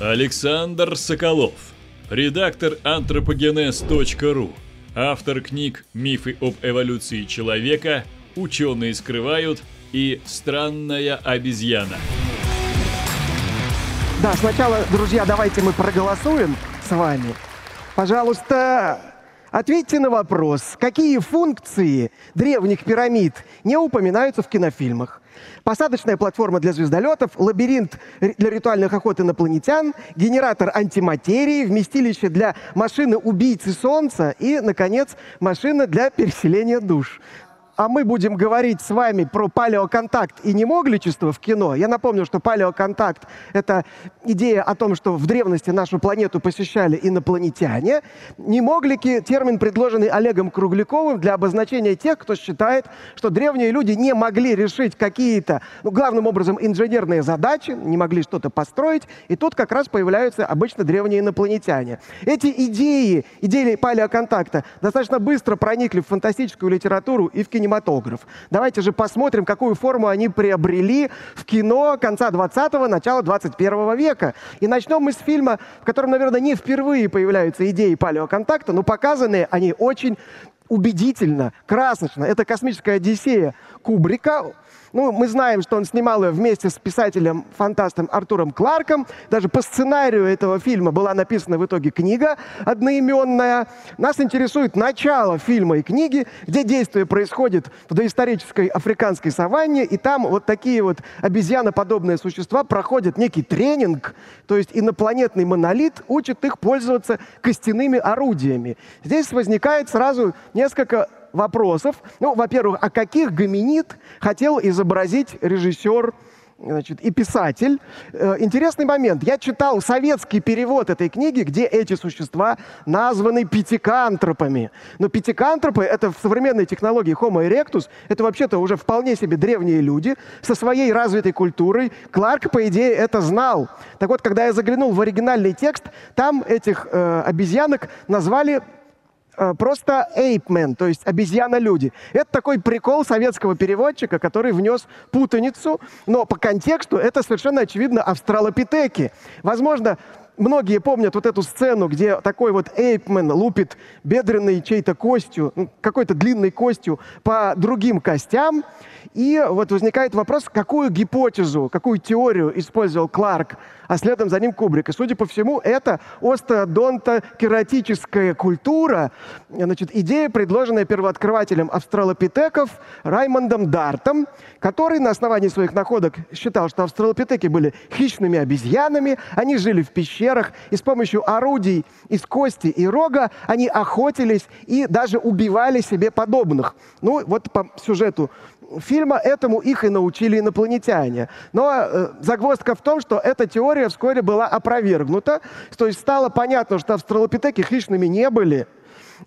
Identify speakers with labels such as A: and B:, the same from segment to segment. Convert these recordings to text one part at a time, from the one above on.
A: Александр Соколов, редактор anthropogenes.ru, автор книг «Мифы об эволюции человека», «Ученые скрывают» и «Странная обезьяна».
B: Да, сначала, друзья, давайте мы проголосуем с вами. Пожалуйста, ответьте на вопрос, какие функции древних пирамид не упоминаются в кинофильмах? Посадочная платформа для звездолетов, лабиринт для ритуальных охот инопланетян, генератор антиматерии, вместилище для машины-убийцы Солнца и, наконец, машина для переселения душ а мы будем говорить с вами про палеоконтакт и немогличество в кино. Я напомню, что палеоконтакт — это идея о том, что в древности нашу планету посещали инопланетяне. Немоглики — термин, предложенный Олегом Кругляковым для обозначения тех, кто считает, что древние люди не могли решить какие-то, ну, главным образом, инженерные задачи, не могли что-то построить, и тут как раз появляются обычно древние инопланетяне. Эти идеи, идеи палеоконтакта достаточно быстро проникли в фантастическую литературу и в кинематографию кинематограф. Давайте же посмотрим, какую форму они приобрели в кино конца 20-го, начала 21 века. И начнем мы с фильма, в котором, наверное, не впервые появляются идеи палеоконтакта, но показаны они очень убедительно, красочно. Это «Космическая Одиссея» Кубрика. Ну, мы знаем, что он снимал ее вместе с писателем-фантастом Артуром Кларком. Даже по сценарию этого фильма была написана в итоге книга одноименная. Нас интересует начало фильма и книги, где действие происходит в доисторической африканской саванне, и там вот такие вот обезьяноподобные существа проходят некий тренинг, то есть инопланетный монолит учит их пользоваться костяными орудиями. Здесь возникает сразу несколько вопросов. Ну, во-первых, а каких гоминид хотел изобразить режиссер значит, и писатель. Э, интересный момент. Я читал советский перевод этой книги, где эти существа названы пятикантропами. Но пятикантропы — это в современной технологии Homo erectus, это вообще-то уже вполне себе древние люди со своей развитой культурой. Кларк, по идее, это знал. Так вот, когда я заглянул в оригинальный текст, там этих э, обезьянок назвали просто ape то есть обезьяна-люди. Это такой прикол советского переводчика, который внес путаницу, но по контексту это совершенно очевидно австралопитеки. Возможно, многие помнят вот эту сцену, где такой вот эйпмен лупит бедренной чьей-то костью, ну, какой-то длинной костью по другим костям, и вот возникает вопрос, какую гипотезу, какую теорию использовал Кларк, а следом за ним Кубрик. И, судя по всему, это остеодонтокератическая культура, значит, идея, предложенная первооткрывателем австралопитеков Раймондом Дартом, который на основании своих находок считал, что австралопитеки были хищными обезьянами, они жили в пещерах, и с помощью орудий из кости и рога они охотились и даже убивали себе подобных. Ну, вот по сюжету фильма этому их и научили инопланетяне. Но э, загвоздка в том, что эта теория вскоре была опровергнута. То есть стало понятно, что австралопитеки хищными не были,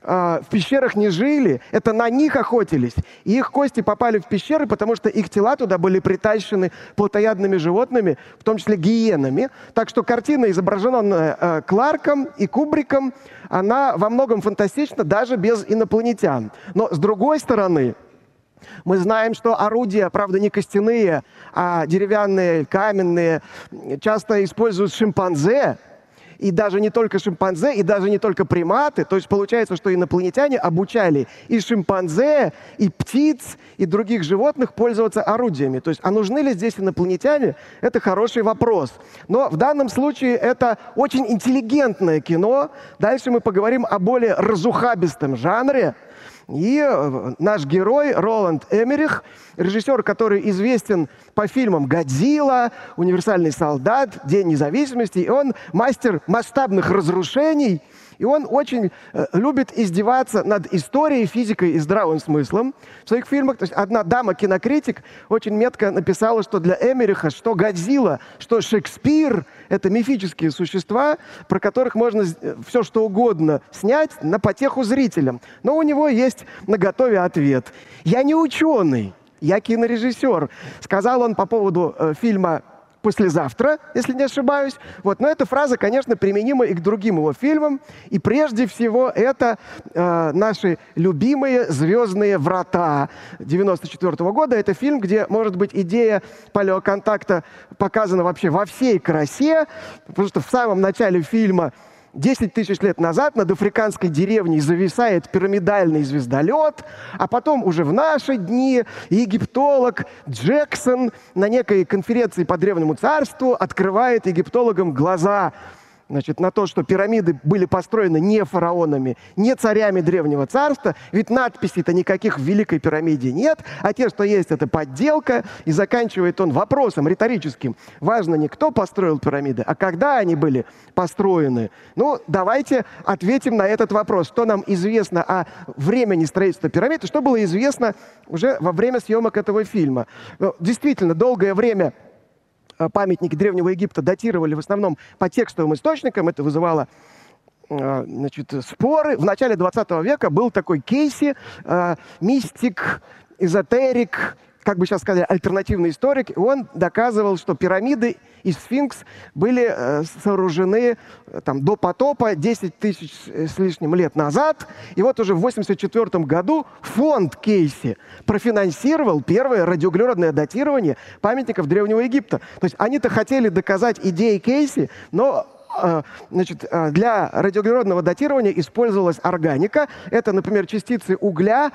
B: э, в пещерах не жили, это на них охотились. И их кости попали в пещеры, потому что их тела туда были притащены плотоядными животными, в том числе гиенами. Так что картина, изображенная э, Кларком и Кубриком, она во многом фантастична даже без инопланетян. Но с другой стороны, мы знаем, что орудия, правда, не костяные, а деревянные, каменные, часто используют шимпанзе, и даже не только шимпанзе, и даже не только приматы. То есть получается, что инопланетяне обучали и шимпанзе, и птиц, и других животных пользоваться орудиями. То есть, а нужны ли здесь инопланетяне? Это хороший вопрос. Но в данном случае это очень интеллигентное кино. Дальше мы поговорим о более разухабистом жанре – и э, наш герой Роланд Эмерих, режиссер, который известен по фильмам «Годзилла», «Универсальный солдат», «День независимости», и он мастер масштабных разрушений – и он очень э, любит издеваться над историей, физикой и здравым смыслом в своих фильмах. То есть одна дама-кинокритик очень метко написала, что для Эмериха, что Годзилла, что Шекспир — это мифические существа, про которых можно э, все что угодно снять на потеху зрителям. Но у него есть на готове ответ. «Я не ученый, я кинорежиссер», сказал он по поводу э, фильма послезавтра, если не ошибаюсь. Вот. Но эта фраза, конечно, применима и к другим его фильмам. И прежде всего это э, наши любимые «Звездные врата» 94 -го года. Это фильм, где, может быть, идея палеоконтакта показана вообще во всей красе, потому что в самом начале фильма 10 тысяч лет назад над африканской деревней зависает пирамидальный звездолет, а потом уже в наши дни египтолог Джексон на некой конференции по Древнему Царству открывает египтологам глаза – значит, на то, что пирамиды были построены не фараонами, не царями Древнего Царства, ведь надписей-то никаких в Великой пирамиде нет, а те, что есть, это подделка, и заканчивает он вопросом риторическим. Важно не кто построил пирамиды, а когда они были построены. Ну, давайте ответим на этот вопрос. Что нам известно о времени строительства пирамид, и что было известно уже во время съемок этого фильма. Ну, действительно, долгое время памятники Древнего Египта датировали в основном по текстовым источникам. Это вызывало э, значит, споры. В начале 20 века был такой Кейси, э, мистик, эзотерик, как бы сейчас сказали, альтернативный историк, и он доказывал, что пирамиды и сфинкс были э, сооружены э, там, до потопа 10 тысяч с лишним лет назад. И вот уже в 1984 году фонд Кейси профинансировал первое радиоуглеродное датирование памятников Древнего Египта. То есть они-то хотели доказать идеи Кейси, но э, Значит, э, для радиоуглеродного датирования использовалась органика. Это, например, частицы угля,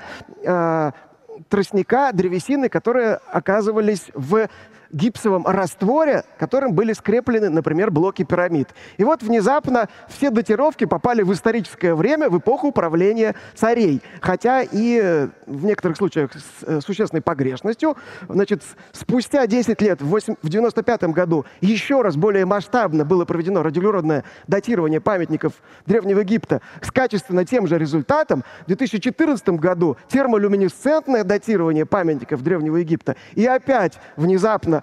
B: тростника, древесины, которые оказывались в гипсовом растворе, которым были скреплены, например, блоки пирамид. И вот внезапно все датировки попали в историческое время, в эпоху правления царей. Хотя и э, в некоторых случаях с э, существенной погрешностью. Значит, спустя 10 лет, в 1995 году, еще раз более масштабно было проведено радиоуглеродное датирование памятников Древнего Египта с качественно тем же результатом. В 2014 году термолюминесцентное датирование памятников Древнего Египта. И опять внезапно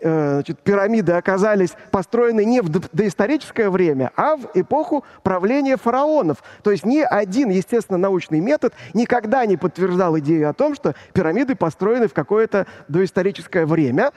B: значит, пирамиды оказались построены не в доисторическое время, а в эпоху правления фараонов. То есть ни один естественно-научный метод никогда не подтверждал идею о том, что пирамиды построены в какое-то доисторическое время.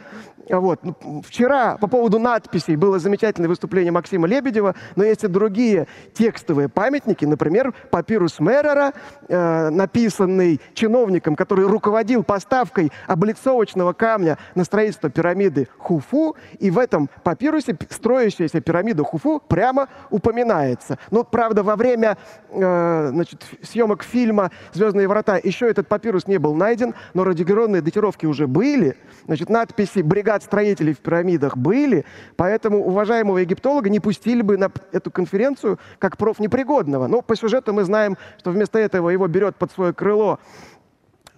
B: Вот. Ну, вчера по поводу надписей было замечательное выступление Максима Лебедева, но есть и другие текстовые памятники, например, папирус Меррера, э, написанный чиновником, который руководил поставкой облицовочного камня на строительство пирамиды Хуфу, и в этом папирусе строящаяся пирамида Хуфу прямо упоминается. Но, правда, во время э, значит, съемок фильма «Звездные врата» еще этот папирус не был найден, но радиогеронные датировки уже были. Значит, надписи «Бригад строителей в пирамидах» были, поэтому уважаемого египтолога не пустили бы на эту конференцию как профнепригодного. Но по сюжету мы знаем, что вместо этого его берет под свое крыло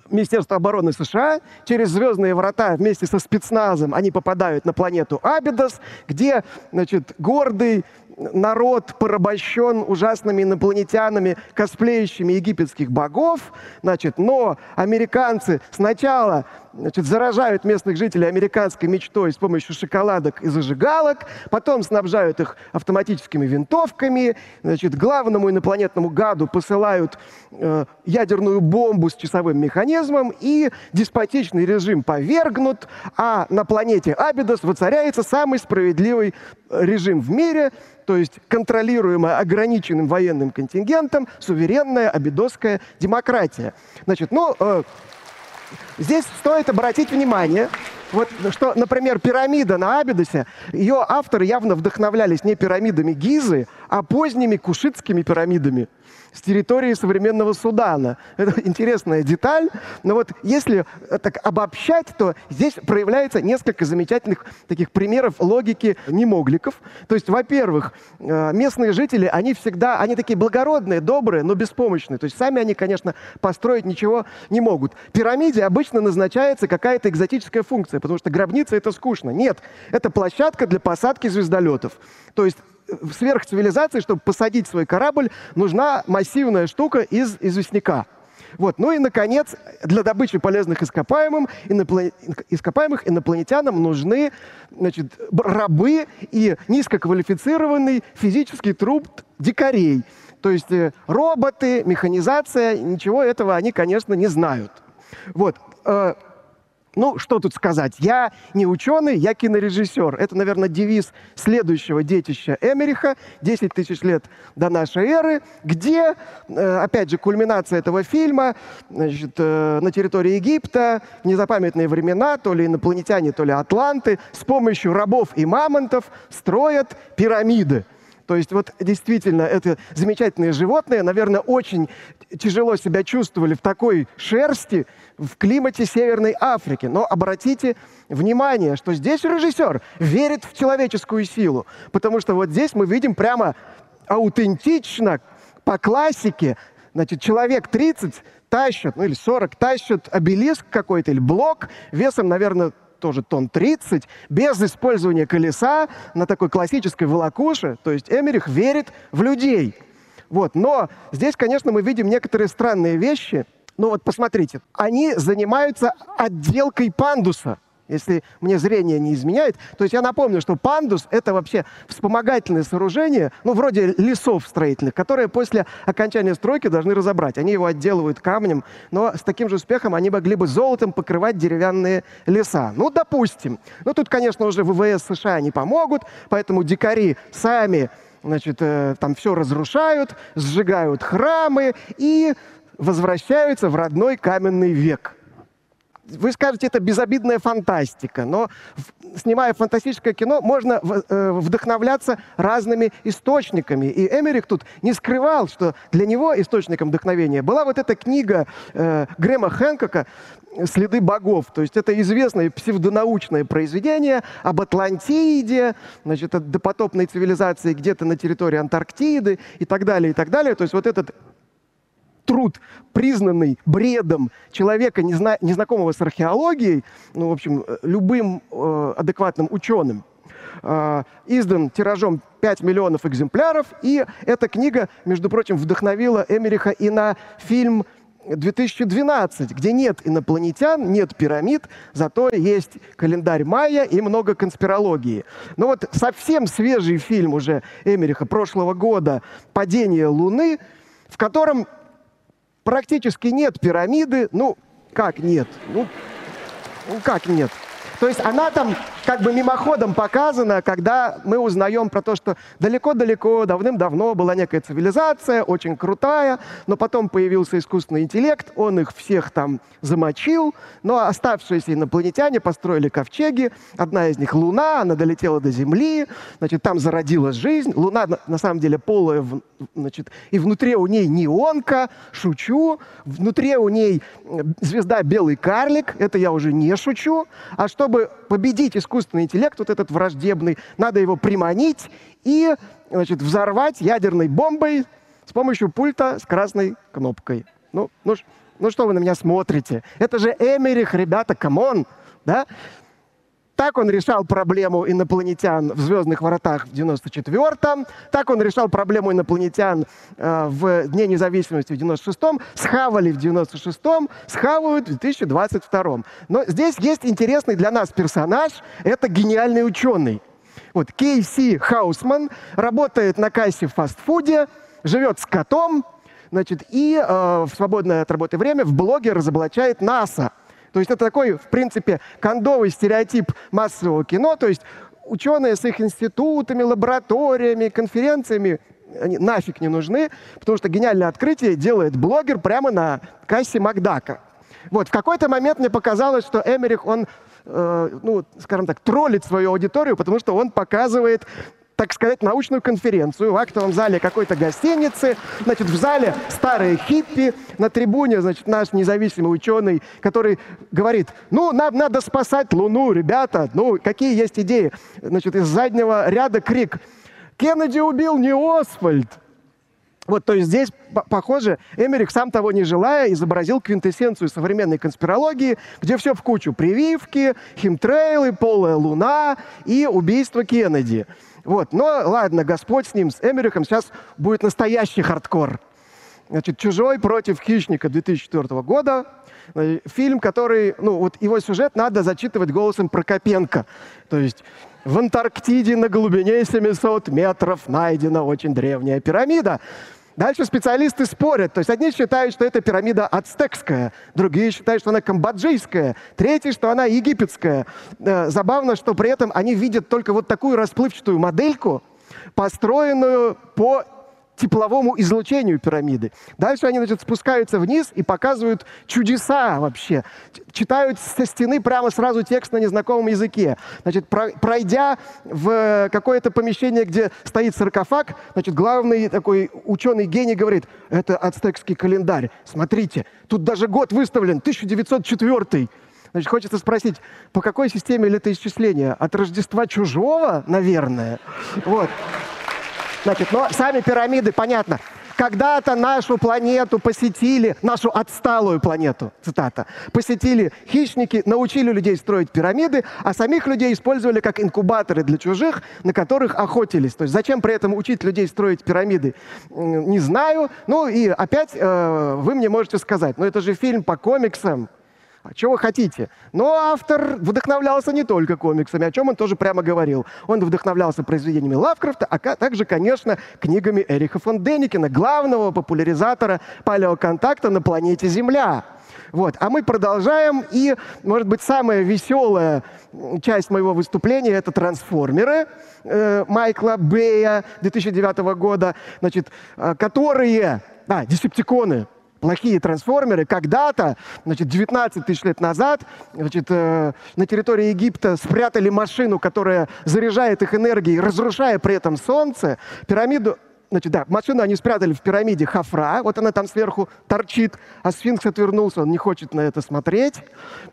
B: Министерства обороны США через звездные врата вместе со спецназом. Они попадают на планету Абидос, где значит, гордый народ порабощен ужасными инопланетянами, косплеящими египетских богов. Значит, но американцы сначала значит, заражают местных жителей американской мечтой с помощью шоколадок и зажигалок, потом снабжают их автоматическими винтовками, значит, главному инопланетному гаду посылают э, ядерную бомбу с часовым механизмом, и деспотичный режим повергнут, а на планете Абидос воцаряется самый справедливый режим в мире, то есть контролируемая ограниченным военным контингентом суверенная абидосская демократия. Значит, ну, э, Здесь стоит обратить внимание, вот что, например, пирамида на Абидосе, ее авторы явно вдохновлялись не пирамидами Гизы, а поздними кушитскими пирамидами с территории современного Судана. Это интересная деталь, но вот если так обобщать, то здесь проявляется несколько замечательных таких примеров логики немогликов. То есть, во-первых, э, местные жители, они всегда, они такие благородные, добрые, но беспомощные. То есть сами они, конечно, построить ничего не могут. Пирамиде обычно назначается какая-то экзотическая функция, потому что гробница — это скучно. Нет, это площадка для посадки звездолетов. То есть сверхцивилизации, чтобы посадить свой корабль, нужна массивная штука из известняка. Вот. Ну и, наконец, для добычи полезных ископаемым, иноплан... ископаемых инопланетянам нужны значит, рабы и низкоквалифицированный физический труд дикарей. То есть э, роботы, механизация, ничего этого они, конечно, не знают. Вот. Ну, что тут сказать? Я не ученый, я кинорежиссер. Это, наверное, девиз следующего детища Эмериха, 10 тысяч лет до нашей эры, где, э, опять же, кульминация этого фильма значит, э, на территории Египта, в незапамятные времена, то ли инопланетяне, то ли атланты, с помощью рабов и мамонтов строят пирамиды. То есть вот действительно это замечательные животные, наверное, очень тяжело себя чувствовали в такой шерсти в климате Северной Африки. Но обратите внимание, что здесь режиссер верит в человеческую силу, потому что вот здесь мы видим прямо аутентично, по классике, значит, человек 30 тащат, ну или 40 тащат обелиск какой-то или блок весом, наверное, тоже тон 30, без использования колеса на такой классической волокуше. То есть Эмерих верит в людей. Вот. Но здесь, конечно, мы видим некоторые странные вещи. Ну вот посмотрите, они занимаются отделкой пандуса если мне зрение не изменяет. То есть я напомню, что пандус — это вообще вспомогательное сооружение, ну, вроде лесов строительных, которые после окончания стройки должны разобрать. Они его отделывают камнем, но с таким же успехом они могли бы золотом покрывать деревянные леса. Ну, допустим. Ну, тут, конечно, уже ВВС США не помогут, поэтому дикари сами значит, э, там все разрушают, сжигают храмы и возвращаются в родной каменный век. Вы скажете, это безобидная фантастика, но снимая фантастическое кино, можно э, вдохновляться разными источниками. И Эмерик тут не скрывал, что для него источником вдохновения была вот эта книга э, Грэма Хэнкока «Следы богов». То есть это известное псевдонаучное произведение об Атлантиде, значит, допотопной цивилизации где-то на территории Антарктиды и так далее, и так далее. То есть вот этот труд, признанный бредом человека, незна незнакомого с археологией, ну, в общем, любым э, адекватным ученым, э, издан тиражом 5 миллионов экземпляров, и эта книга, между прочим, вдохновила Эмериха и на фильм 2012, где нет инопланетян, нет пирамид, зато есть календарь майя и много конспирологии. Но вот совсем свежий фильм уже Эмериха прошлого года «Падение Луны», в котором практически нет пирамиды. Ну, как нет? Ну, ну как нет? То есть она там как бы мимоходом показана, когда мы узнаем про то, что далеко-далеко, давным-давно была некая цивилизация, очень крутая, но потом появился искусственный интеллект, он их всех там замочил, но оставшиеся инопланетяне построили ковчеги, одна из них Луна, она долетела до Земли, значит, там зародилась жизнь, Луна на самом деле полая, значит, и внутри у ней неонка, шучу, внутри у ней звезда белый карлик, это я уже не шучу, а чтобы победить искусственный искусственный интеллект, вот этот враждебный, надо его приманить и значит, взорвать ядерной бомбой с помощью пульта с красной кнопкой. Ну, ну, ну что вы на меня смотрите? Это же Эммерих, ребята, come on! Да? Так он решал проблему инопланетян в «Звездных воротах» в 94-м, так он решал проблему инопланетян э, в Дне независимости в 96-м, схавали в 96-м, схавают в 2022-м. Но здесь есть интересный для нас персонаж, это гениальный ученый. Вот Кейси Хаусман работает на кассе в фастфуде, живет с котом, значит, и э, в свободное от работы время в блоге разоблачает НАСА – то есть это такой, в принципе, кондовый стереотип массового кино. То есть ученые с их институтами, лабораториями, конференциями они нафиг не нужны, потому что гениальное открытие делает блогер прямо на кассе Макдака. Вот, в какой-то момент мне показалось, что Эмерих, он, э, ну, скажем так, троллит свою аудиторию, потому что он показывает так сказать, научную конференцию в актовом зале какой-то гостиницы. Значит, в зале старые хиппи, на трибуне, значит, наш независимый ученый, который говорит, ну, нам надо спасать Луну, ребята, ну, какие есть идеи? Значит, из заднего ряда крик, Кеннеди убил не Освальд. Вот, то есть здесь, похоже, Эмерик, сам того не желая, изобразил квинтэссенцию современной конспирологии, где все в кучу. Прививки, химтрейлы, полая луна и убийство Кеннеди. Вот, но ладно, Господь с ним, с Эмерихом, сейчас будет настоящий хардкор. Значит, «Чужой против хищника» 2004 года. Э, фильм, который, ну, вот его сюжет надо зачитывать голосом Прокопенко. То есть в Антарктиде на глубине 700 метров найдена очень древняя пирамида. Дальше специалисты спорят. То есть одни считают, что это пирамида ацтекская, другие считают, что она камбоджийская, третьи, что она египетская. Э, забавно, что при этом они видят только вот такую расплывчатую модельку, построенную по тепловому излучению пирамиды. Дальше они, значит, спускаются вниз и показывают чудеса вообще. Читают со стены прямо сразу текст на незнакомом языке. Значит, пройдя в какое-то помещение, где стоит саркофаг, значит, главный такой ученый гений говорит, это ацтекский календарь. Смотрите, тут даже год выставлен, 1904 Значит, хочется спросить, по какой системе летоисчисления? От Рождества чужого, наверное? Вот. Значит, но сами пирамиды, понятно. Когда-то нашу планету посетили, нашу отсталую планету, цитата, посетили хищники, научили людей строить пирамиды, а самих людей использовали как инкубаторы для чужих, на которых охотились. То есть зачем при этом учить людей строить пирамиды, не знаю. Ну и опять э, вы мне можете сказать, ну это же фильм по комиксам, а что вы хотите? Но автор вдохновлялся не только комиксами, о чем он тоже прямо говорил. Он вдохновлялся произведениями Лавкрафта, а также, конечно, книгами Эриха фон Деникина, главного популяризатора палеоконтакта на планете Земля. Вот. А мы продолжаем, и, может быть, самая веселая часть моего выступления — это «Трансформеры» э, Майкла Бэя 2009 года, значит, э, которые... А, «Десептиконы», плохие трансформеры когда-то, значит, 19 тысяч лет назад, значит, э, на территории Египта спрятали машину, которая заряжает их энергией, разрушая при этом Солнце. Пирамиду Значит, да, машину они спрятали в пирамиде Хафра, вот она там сверху торчит, а сфинкс отвернулся, он не хочет на это смотреть.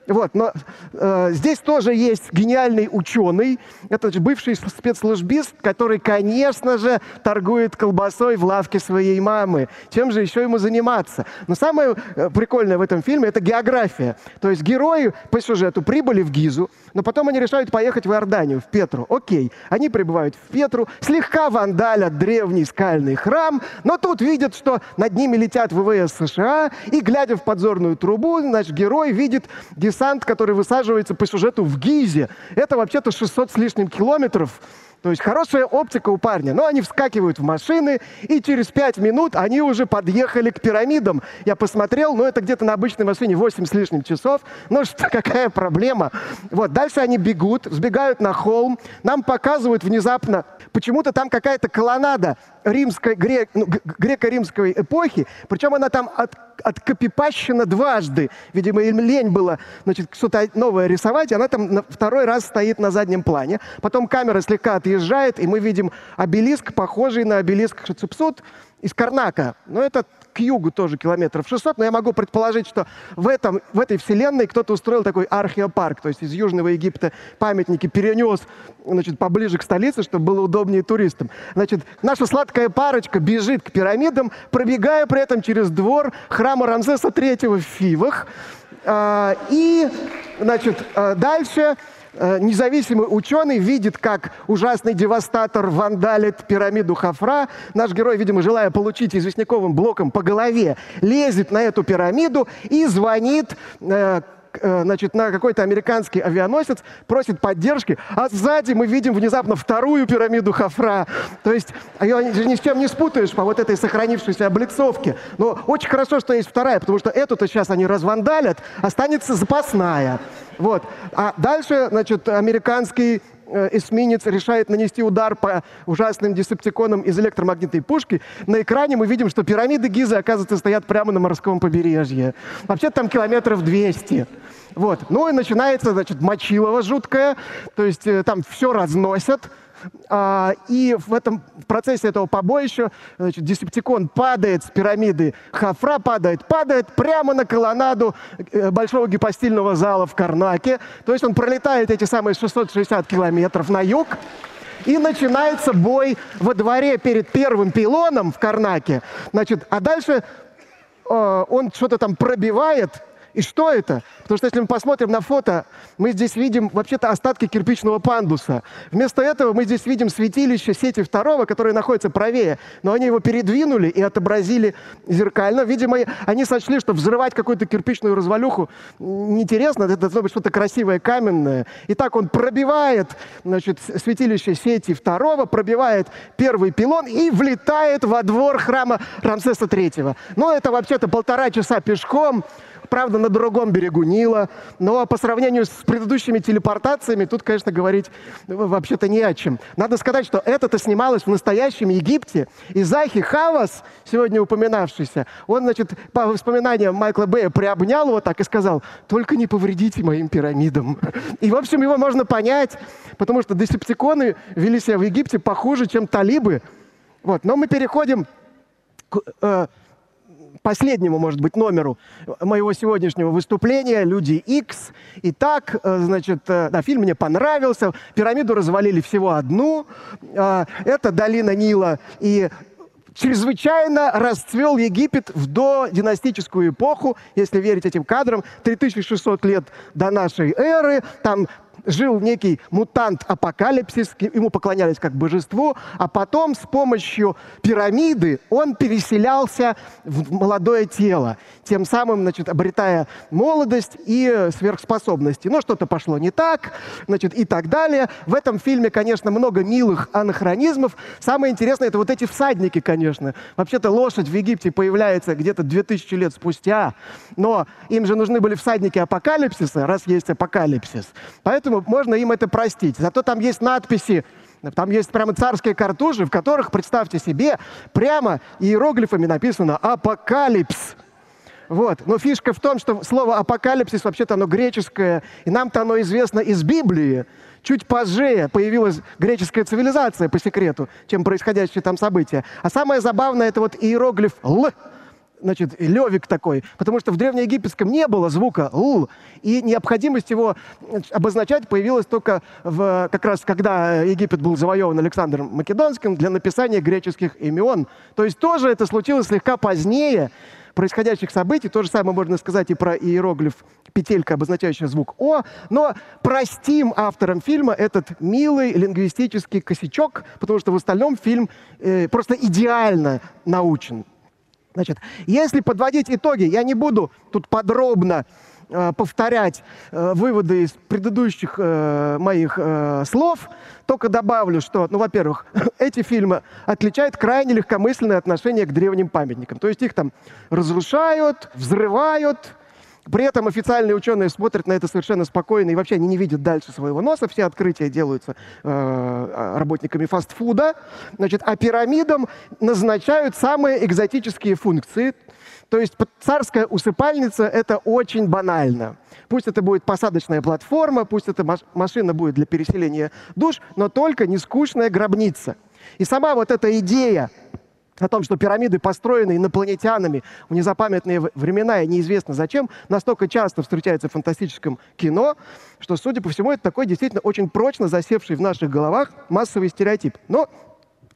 B: Вот, но э, здесь тоже есть гениальный ученый, это значит, бывший спецслужбист, который, конечно же, торгует колбасой в лавке своей мамы. Чем же еще ему заниматься? Но самое э, прикольное в этом фильме — это география. То есть герои по сюжету прибыли в Гизу, но потом они решают поехать в Иорданию, в Петру. Окей, они прибывают в Петру, слегка вандалят древний скай сакральный храм, но тут видят, что над ними летят ВВС США, и, глядя в подзорную трубу, наш герой видит десант, который высаживается по сюжету в Гизе. Это вообще-то 600 с лишним километров то есть хорошая оптика у парня. Но они вскакивают в машины, и через пять минут они уже подъехали к пирамидам. Я посмотрел, ну это где-то на обычной машине 8 с лишним часов. Ну что, какая проблема? Вот, дальше они бегут, сбегают на холм. Нам показывают внезапно, почему-то там какая-то колоннада римской, грек, ну, греко-римской эпохи, причем она там от, откопипащена дважды. Видимо, им лень было значит, что-то новое рисовать, она там на второй раз стоит на заднем плане. Потом камера слегка от отъезжает, и мы видим обелиск, похожий на обелиск Шацепсут из Карнака. Но это к югу тоже километров 600, но я могу предположить, что в, этом, в этой вселенной кто-то устроил такой археопарк, то есть из Южного Египта памятники перенес значит, поближе к столице, чтобы было удобнее туристам. Значит, наша сладкая парочка бежит к пирамидам, пробегая при этом через двор храма Рамзеса III в Фивах. А, и, значит, а, дальше независимый ученый видит, как ужасный девастатор вандалит пирамиду Хафра. Наш герой, видимо, желая получить известняковым блоком по голове, лезет на эту пирамиду и звонит э, э, значит, на какой-то американский авианосец, просит поддержки, а сзади мы видим внезапно вторую пирамиду Хафра. То есть ее ни с чем не спутаешь по вот этой сохранившейся облицовке. Но очень хорошо, что есть вторая, потому что эту-то сейчас они развандалят, останется запасная. Вот. А дальше, значит, американский э, эсминец решает нанести удар по ужасным десептиконам из электромагнитной пушки. На экране мы видим, что пирамиды Гизы, оказывается, стоят прямо на морском побережье. Вообще там километров 200. Вот. Ну и начинается, значит, мочилово жуткое. То есть э, там все разносят. А, и в этом в процессе этого побоища значит, Десептикон падает с пирамиды, Хафра падает, падает прямо на колоннаду э, большого гипостильного зала в Карнаке. То есть он пролетает эти самые 660 километров на юг, и начинается бой во дворе перед первым пилоном в Карнаке. Значит, а дальше э, он что-то там пробивает, И что это? Потому что если мы посмотрим на фото, мы здесь видим вообще-то остатки кирпичного пандуса. Вместо этого мы здесь видим святилище сети второго, которое находится правее, но они его передвинули и отобразили зеркально. Видимо, они сочли, что взрывать какую-то кирпичную развалюху неинтересно, это должно быть что-то красивое, каменное. И так он пробивает значит, святилище сети второго, пробивает первый пилон и влетает во двор храма Рамсеса третьего. Но это вообще-то полтора часа пешком, правда, на другом берегу Нила, но по сравнению с предыдущими телепортациями тут, конечно, говорить вообще-то не о чем. Надо сказать, что это-то снималось в настоящем Египте, и Захи Хавас, сегодня упоминавшийся, он, значит, по воспоминаниям Майкла Бэя приобнял его так и сказал, только не повредите моим пирамидам. И, в общем, его можно понять, потому что десептиконы вели себя в Египте похуже, чем талибы. Вот. Но мы переходим к э, последнему, может быть, номеру моего сегодняшнего выступления «Люди X». Итак, э, значит, э, да, фильм мне понравился. Пирамиду развалили всего одну. Э, это долина Нила. И чрезвычайно расцвел Египет в додинастическую эпоху, если верить этим кадрам, 3600 лет до нашей эры. Там жил некий мутант Апокалипсис, ему поклонялись как божеству, а потом с помощью пирамиды он переселялся в молодое тело, тем самым, значит, обретая молодость и сверхспособности. Но что-то пошло не так, значит, и так далее. В этом фильме, конечно, много милых анахронизмов. Самое интересное, это вот эти всадники, конечно. Вообще-то лошадь в Египте появляется где-то 2000 лет спустя, но им же нужны были всадники апокалипсиса, раз есть апокалипсис. Поэтому можно им это простить. Зато там есть надписи, там есть прямо царские картуши, в которых, представьте себе, прямо иероглифами написано «Апокалипс». Вот. Но фишка в том, что слово «апокалипсис» вообще-то оно греческое, и нам-то оно известно из Библии. Чуть позже появилась греческая цивилизация, по секрету, чем происходящие там события. А самое забавное — это вот иероглиф «л», значит, левик такой, потому что в древнеегипетском не было звука «л», и необходимость его обозначать появилась только в, как раз когда Египет был завоеван Александром Македонским для написания греческих имен. То есть тоже это случилось слегка позднее происходящих событий. То же самое можно сказать и про иероглиф петелька, обозначающая звук «о». Но простим авторам фильма этот милый лингвистический косячок, потому что в остальном фильм э, просто идеально научен. Значит, если подводить итоги, я не буду тут подробно э, повторять э, выводы из предыдущих э, моих э, слов, только добавлю, что, ну, во-первых, эти фильмы отличают крайне легкомысленное отношение к древним памятникам. То есть их там разрушают, взрывают, при этом официальные ученые смотрят на это совершенно спокойно и вообще они не видят дальше своего носа. Все открытия делаются э, работниками фастфуда. Значит, а пирамидам назначают самые экзотические функции. То есть царская усыпальница — это очень банально. Пусть это будет посадочная платформа, пусть это машина будет для переселения душ, но только не скучная гробница. И сама вот эта идея о том, что пирамиды построены инопланетянами в незапамятные времена и неизвестно зачем, настолько часто встречается в фантастическом кино, что, судя по всему, это такой действительно очень прочно засевший в наших головах массовый стереотип. Но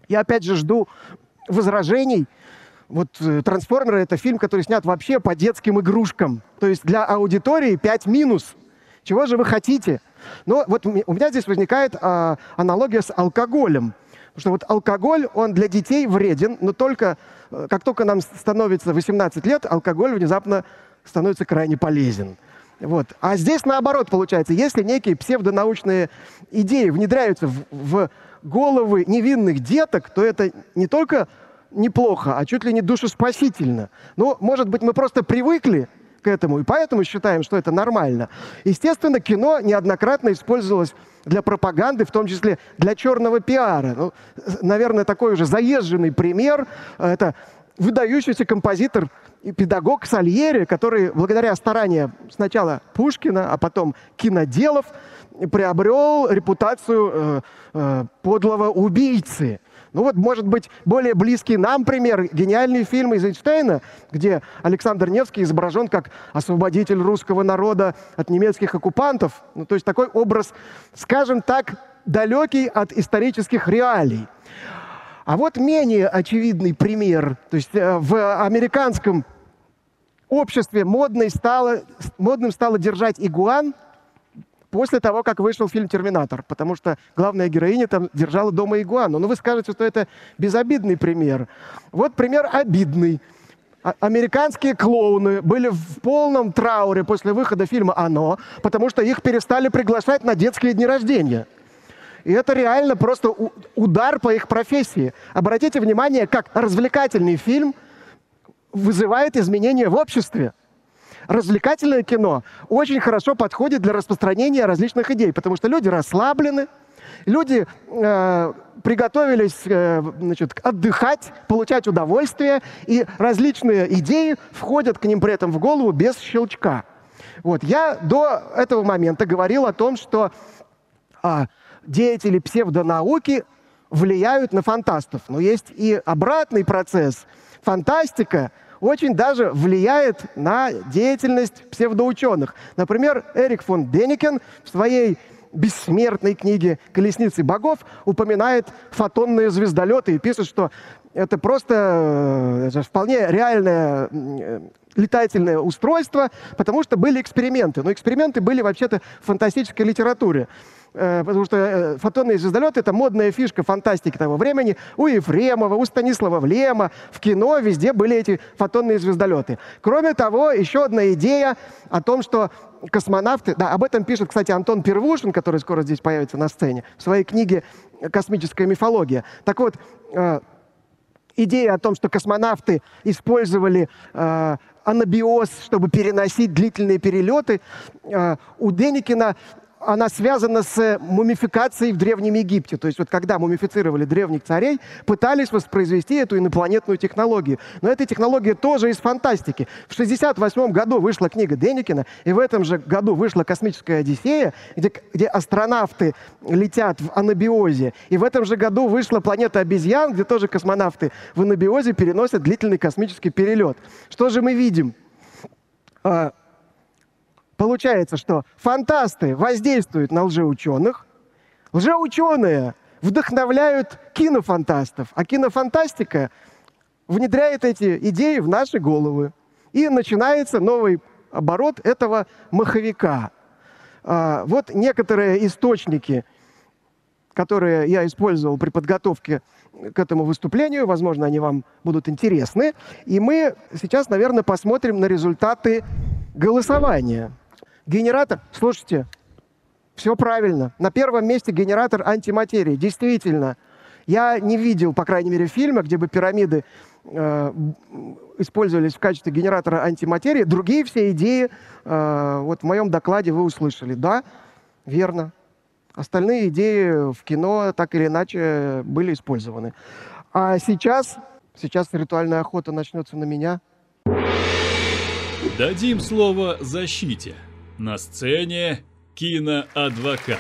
B: я опять же жду возражений. Вот э, «Трансформеры» — это фильм, который снят вообще по детским игрушкам. То есть для аудитории 5 минус. Чего же вы хотите? Но вот у меня здесь возникает а, аналогия с алкоголем. Потому что вот алкоголь, он для детей вреден, но только э, как только нам становится 18 лет, алкоголь внезапно становится крайне полезен. Вот. А здесь наоборот получается, если некие псевдонаучные идеи внедряются в, в головы невинных деток, то это не только неплохо, а чуть ли не душеспасительно. Ну, может быть, мы просто привыкли к этому, и поэтому считаем, что это нормально. Естественно, кино неоднократно использовалось для пропаганды, в том числе для черного пиара. Ну, наверное, такой уже заезженный пример э, – это выдающийся композитор и педагог Сальери, который благодаря стараниям сначала Пушкина, а потом киноделов приобрел репутацию э, э, подлого убийцы. Ну вот, может быть, более близкий нам пример – гениальный фильм из Эйнштейна, где Александр Невский изображен как освободитель русского народа от немецких оккупантов. Ну, то есть такой образ, скажем так, далекий от исторических реалий. А вот менее очевидный пример. То есть э, в американском обществе модной стало, модным стало держать игуан после того, как вышел фильм «Терминатор», потому что главная героиня там держала дома игуану. Ну, вы скажете, что это безобидный пример. Вот пример обидный. А- Американские клоуны были в полном трауре после выхода фильма «Оно», потому что их перестали приглашать на детские дни рождения. И это реально просто удар по их профессии. Обратите внимание, как развлекательный фильм вызывает изменения в обществе. Развлекательное кино очень хорошо подходит для распространения различных идей, потому что люди расслаблены, люди э, приготовились э, значит, отдыхать, получать удовольствие, и различные идеи входят к ним при этом в голову без щелчка. Вот. Я до этого момента говорил о том, что а, деятели псевдонауки влияют на фантастов. Но есть и обратный процесс. Фантастика очень даже влияет на деятельность псевдоученых. Например, Эрик фон Деникен в своей бессмертной книге «Колесницы богов» упоминает фотонные звездолеты и пишет, что это просто э, это вполне реальное э, летательное устройство, потому что были эксперименты. Но эксперименты были вообще-то в фантастической литературе. Э, Потому что э, фотонные звездолеты — это модная фишка фантастики того времени. У Ефремова, у Станислава Влема, в кино везде были эти фотонные звездолеты. Кроме того, еще одна идея о том, что космонавты... Да, об этом пишет, кстати, Антон Первушин, который скоро здесь появится на сцене, в своей книге «Космическая мифология». Так вот, э, идея о том, что космонавты использовали анабиоз, чтобы переносить длительные перелеты, у Деникина она связана с мумификацией в Древнем Египте. То есть вот когда мумифицировали древних царей, пытались воспроизвести эту инопланетную технологию. Но эта технология тоже из фантастики. В 1968 году вышла книга Деникина, и в этом же году вышла «Космическая Одиссея», где, где астронавты летят в анабиозе. И в этом же году вышла «Планета обезьян», где тоже космонавты в анабиозе переносят длительный космический перелет. Что же мы видим? Получается, что фантасты воздействуют на лжеученых, лжеученые вдохновляют кинофантастов, а кинофантастика внедряет эти идеи в наши головы. И начинается новый оборот этого маховика. А, Вот некоторые источники, которые я использовал при подготовке к этому выступлению, возможно, они вам будут интересны. И мы сейчас, наверное, посмотрим на результаты голосования. Генератор, слушайте, все правильно. На первом месте генератор антиматерии. Действительно, я не видел, по крайней мере, фильма, где бы пирамиды э, использовались в качестве генератора антиматерии. Другие все идеи, э, вот в моем докладе вы услышали. Да, верно. Остальные идеи в кино так или иначе были использованы. А сейчас, сейчас ритуальная охота начнется на меня.
A: Дадим слово защите. На сцене киноадвокат.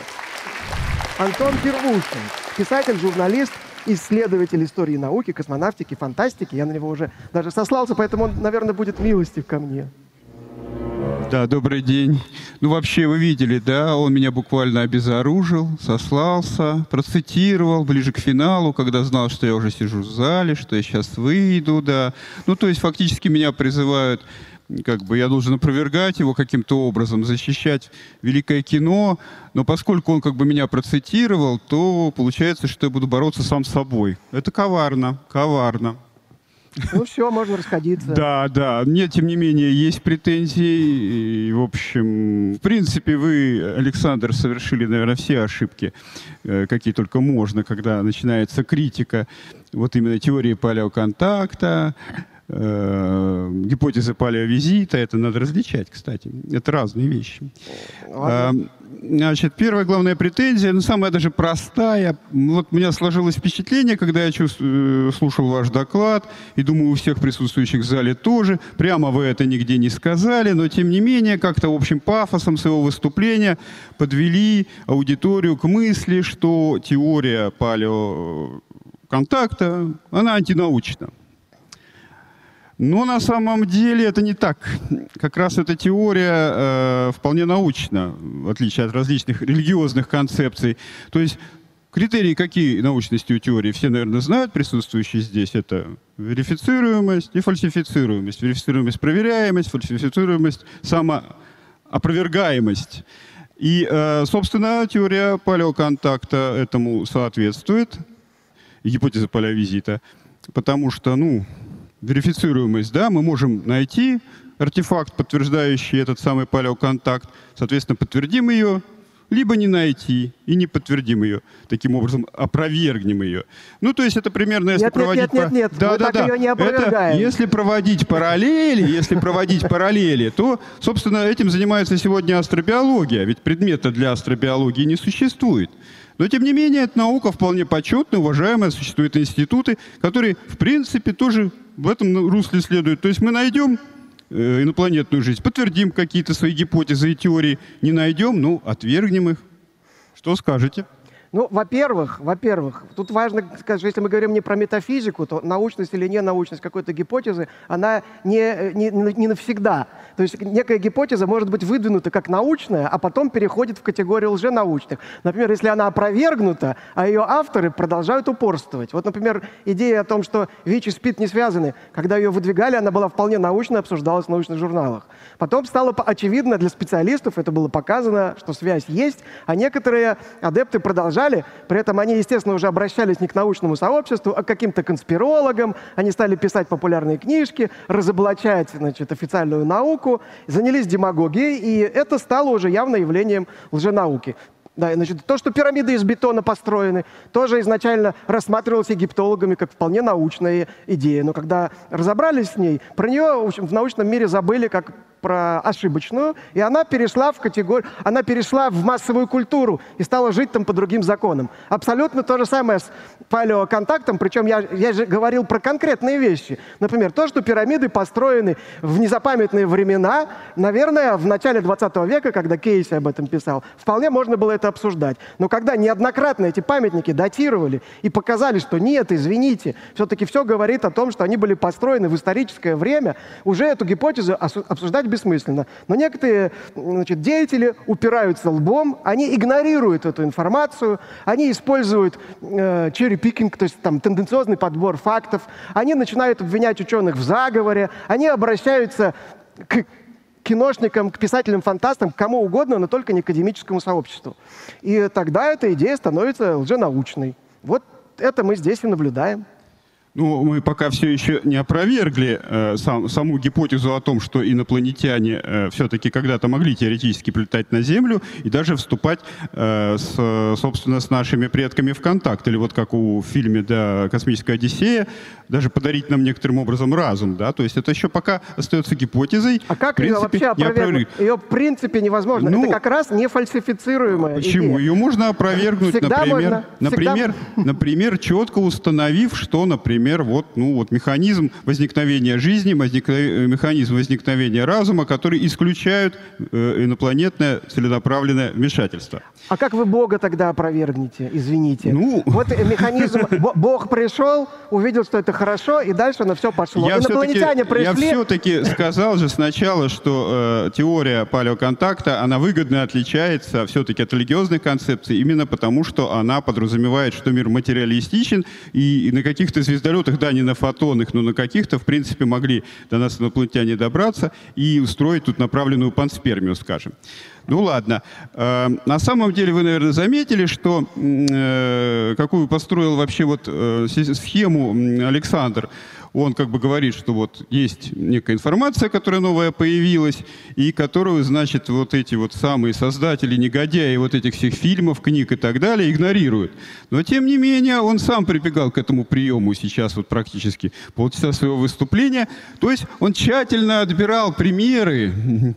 B: Антон Первушин, писатель, журналист, исследователь истории науки, космонавтики, фантастики. Я на него уже даже сослался, поэтому он, наверное, будет милостив ко мне.
C: Да, добрый день. Ну, вообще, вы видели, да, он меня буквально обезоружил, сослался, процитировал ближе к финалу, когда знал, что я уже сижу в зале, что я сейчас выйду, да. Ну, то есть, фактически меня призывают, как бы я должен опровергать его каким-то образом, защищать великое кино, но поскольку он как бы меня процитировал, то получается, что я буду бороться сам с собой. Это коварно, коварно.
B: Ну все, можно расходиться.
C: Да, да. Нет, тем не менее, есть претензии. И, в общем, в принципе, вы, Александр, совершили, наверное, все ошибки, э, какие только можно, когда начинается критика вот именно теории палеоконтакта, э, гипотезы палеовизита. Это надо различать, кстати. Это разные вещи.
B: Ладно.
C: А, Значит, первая главная претензия, ну, самая даже простая. Вот у меня сложилось впечатление, когда я чувств- э, слушал ваш доклад, и думаю, у всех присутствующих в зале тоже. Прямо вы это нигде не сказали, но тем не менее, как-то общим пафосом своего выступления подвели аудиторию к мысли, что теория палеоконтакта, она антинаучна. Но на самом деле это не так. Как раз эта теория э, вполне научна, в отличие от различных религиозных концепций. То есть Критерии какие научности у теории? Все, наверное, знают, присутствующие здесь. Это верифицируемость и фальсифицируемость. Верифицируемость – проверяемость, фальсифицируемость – самоопровергаемость. И, э, собственно, теория палеоконтакта этому соответствует, гипотеза палеовизита, потому что, ну, верифицируемость, да, мы можем найти артефакт, подтверждающий этот самый палеоконтакт, соответственно, подтвердим ее, либо не найти и не подтвердим ее. Таким образом, опровергнем ее. Ну, то есть это примерно, если
B: нет,
C: проводить...
B: Нет, нет, нет, нет.
C: Да,
B: мы
C: да,
B: так
C: да.
B: ее не.
C: Это, если проводить параллели, если проводить параллели, то, собственно, этим занимается сегодня астробиология. Ведь предмета для астробиологии не существует. Но, тем не менее, эта наука вполне почетная, уважаемая, существуют институты, которые, в принципе, тоже в этом русле следуют. То есть мы найдем Э, инопланетную жизнь, подтвердим какие-то свои гипотезы и теории, не найдем, ну, отвергнем их. Что скажете?
B: Ну, во-первых, во-первых, тут важно сказать, что если мы говорим не про метафизику, то научность или не научность какой-то гипотезы, она не, не, не навсегда. То есть некая гипотеза может быть выдвинута как научная, а потом переходит в категорию лженаучных. Например, если она опровергнута, а ее авторы продолжают упорствовать. Вот, например, идея о том, что ВИЧ и СПИД не связаны, когда ее выдвигали, она была вполне научной, обсуждалась в научных журналах. Потом стало очевидно для специалистов, это было показано, что связь есть, а некоторые адепты продолжали, при этом они, естественно, уже обращались не к научному сообществу, а к каким-то конспирологам, они стали писать популярные книжки, разоблачать значит, официальную науку, занялись демагогией, и это стало уже явно явлением лженауки. Да, значит, то, что пирамиды из бетона построены, тоже изначально рассматривалось египтологами как вполне научная идея. Но когда разобрались с ней, про нее в, общем, в научном мире забыли как про ошибочную, и она перешла в категорию, она перешла в массовую культуру и стала жить там по другим законам. Абсолютно то же самое с палеоконтактом, причем я, я же говорил про конкретные вещи. Например, то, что пирамиды построены в незапамятные времена, наверное, в начале 20 века, когда Кейси об этом писал, вполне можно было это обсуждать. Но когда неоднократно эти памятники датировали и показали, что нет, извините, все-таки все говорит о том, что они были построены в историческое время, уже эту гипотезу обсуждать бессмысленно. Но некоторые значит, деятели упираются лбом, они игнорируют эту информацию, они используют э, то есть там тенденциозный подбор фактов, они начинают обвинять ученых в заговоре, они обращаются к киношникам, к писателям-фантастам, к кому угодно, но только не к академическому сообществу. И тогда эта идея становится лженаучной. Вот это мы здесь и наблюдаем.
C: Ну, мы пока все еще не опровергли э, сам, саму гипотезу о том, что инопланетяне э, все-таки когда-то могли теоретически прилетать на Землю и даже вступать, э, с, собственно, с нашими предками в контакт. Или вот как у в фильме да, «Космическая Одиссея», даже подарить нам некоторым образом разум. Да? То есть это еще пока остается гипотезой.
B: А как принципе, ее вообще опровергнуть? Ее в принципе невозможно. Ну, это как раз не фальсифицируемая
C: Почему?
B: Идея.
C: Ее можно опровергнуть,
B: Всегда
C: например,
B: можно.
C: например, например, четко установив, что, например, например, вот, ну, вот механизм возникновения жизни, возникновения, механизм возникновения разума, который исключают э, инопланетное целенаправленное вмешательство.
B: А как вы Бога тогда опровергнете, извините? Ну... Вот механизм, Бог пришел, увидел, что это хорошо, и дальше на все пошло.
C: Я
B: Инопланетяне пришли...
C: Я все-таки сказал же сначала, что э, теория палеоконтакта, она выгодно отличается все-таки от религиозной концепции, именно потому, что она подразумевает, что мир материалистичен, и, и на каких-то звездолетах звездолетах, да, не на фотонных, но на каких-то, в принципе, могли до нас инопланетяне добраться и устроить тут направленную панспермию, скажем. Ну ладно. Э, на самом деле вы, наверное, заметили, что э, какую построил вообще вот э, схему Александр он как бы говорит, что вот есть некая информация, которая новая появилась, и которую, значит, вот эти вот самые создатели, негодяи вот этих всех фильмов, книг и так далее игнорируют. Но, тем не менее, он сам прибегал к этому приему сейчас вот практически полчаса своего выступления. То есть он тщательно отбирал примеры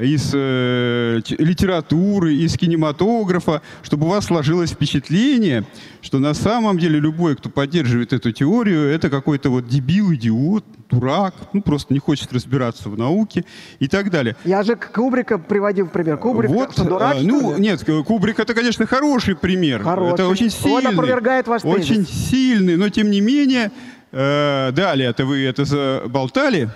C: из э, литературы, из кинематографа, чтобы у вас сложилось впечатление, что на самом деле любой, кто поддерживает эту теорию, это какой-то вот дебил, идиот, дурак, ну просто не хочет разбираться в науке и так далее.
B: Я же Кубрика приводил пример. Кубрик
C: вот,
B: что, дурак,
C: а, ну, ли? нет, Кубрик это, конечно, хороший пример.
B: Хороший.
C: Это очень сильный.
B: Он опровергает ваш
C: Очень сильный, но тем не менее, э, далее, это вы это заболтали,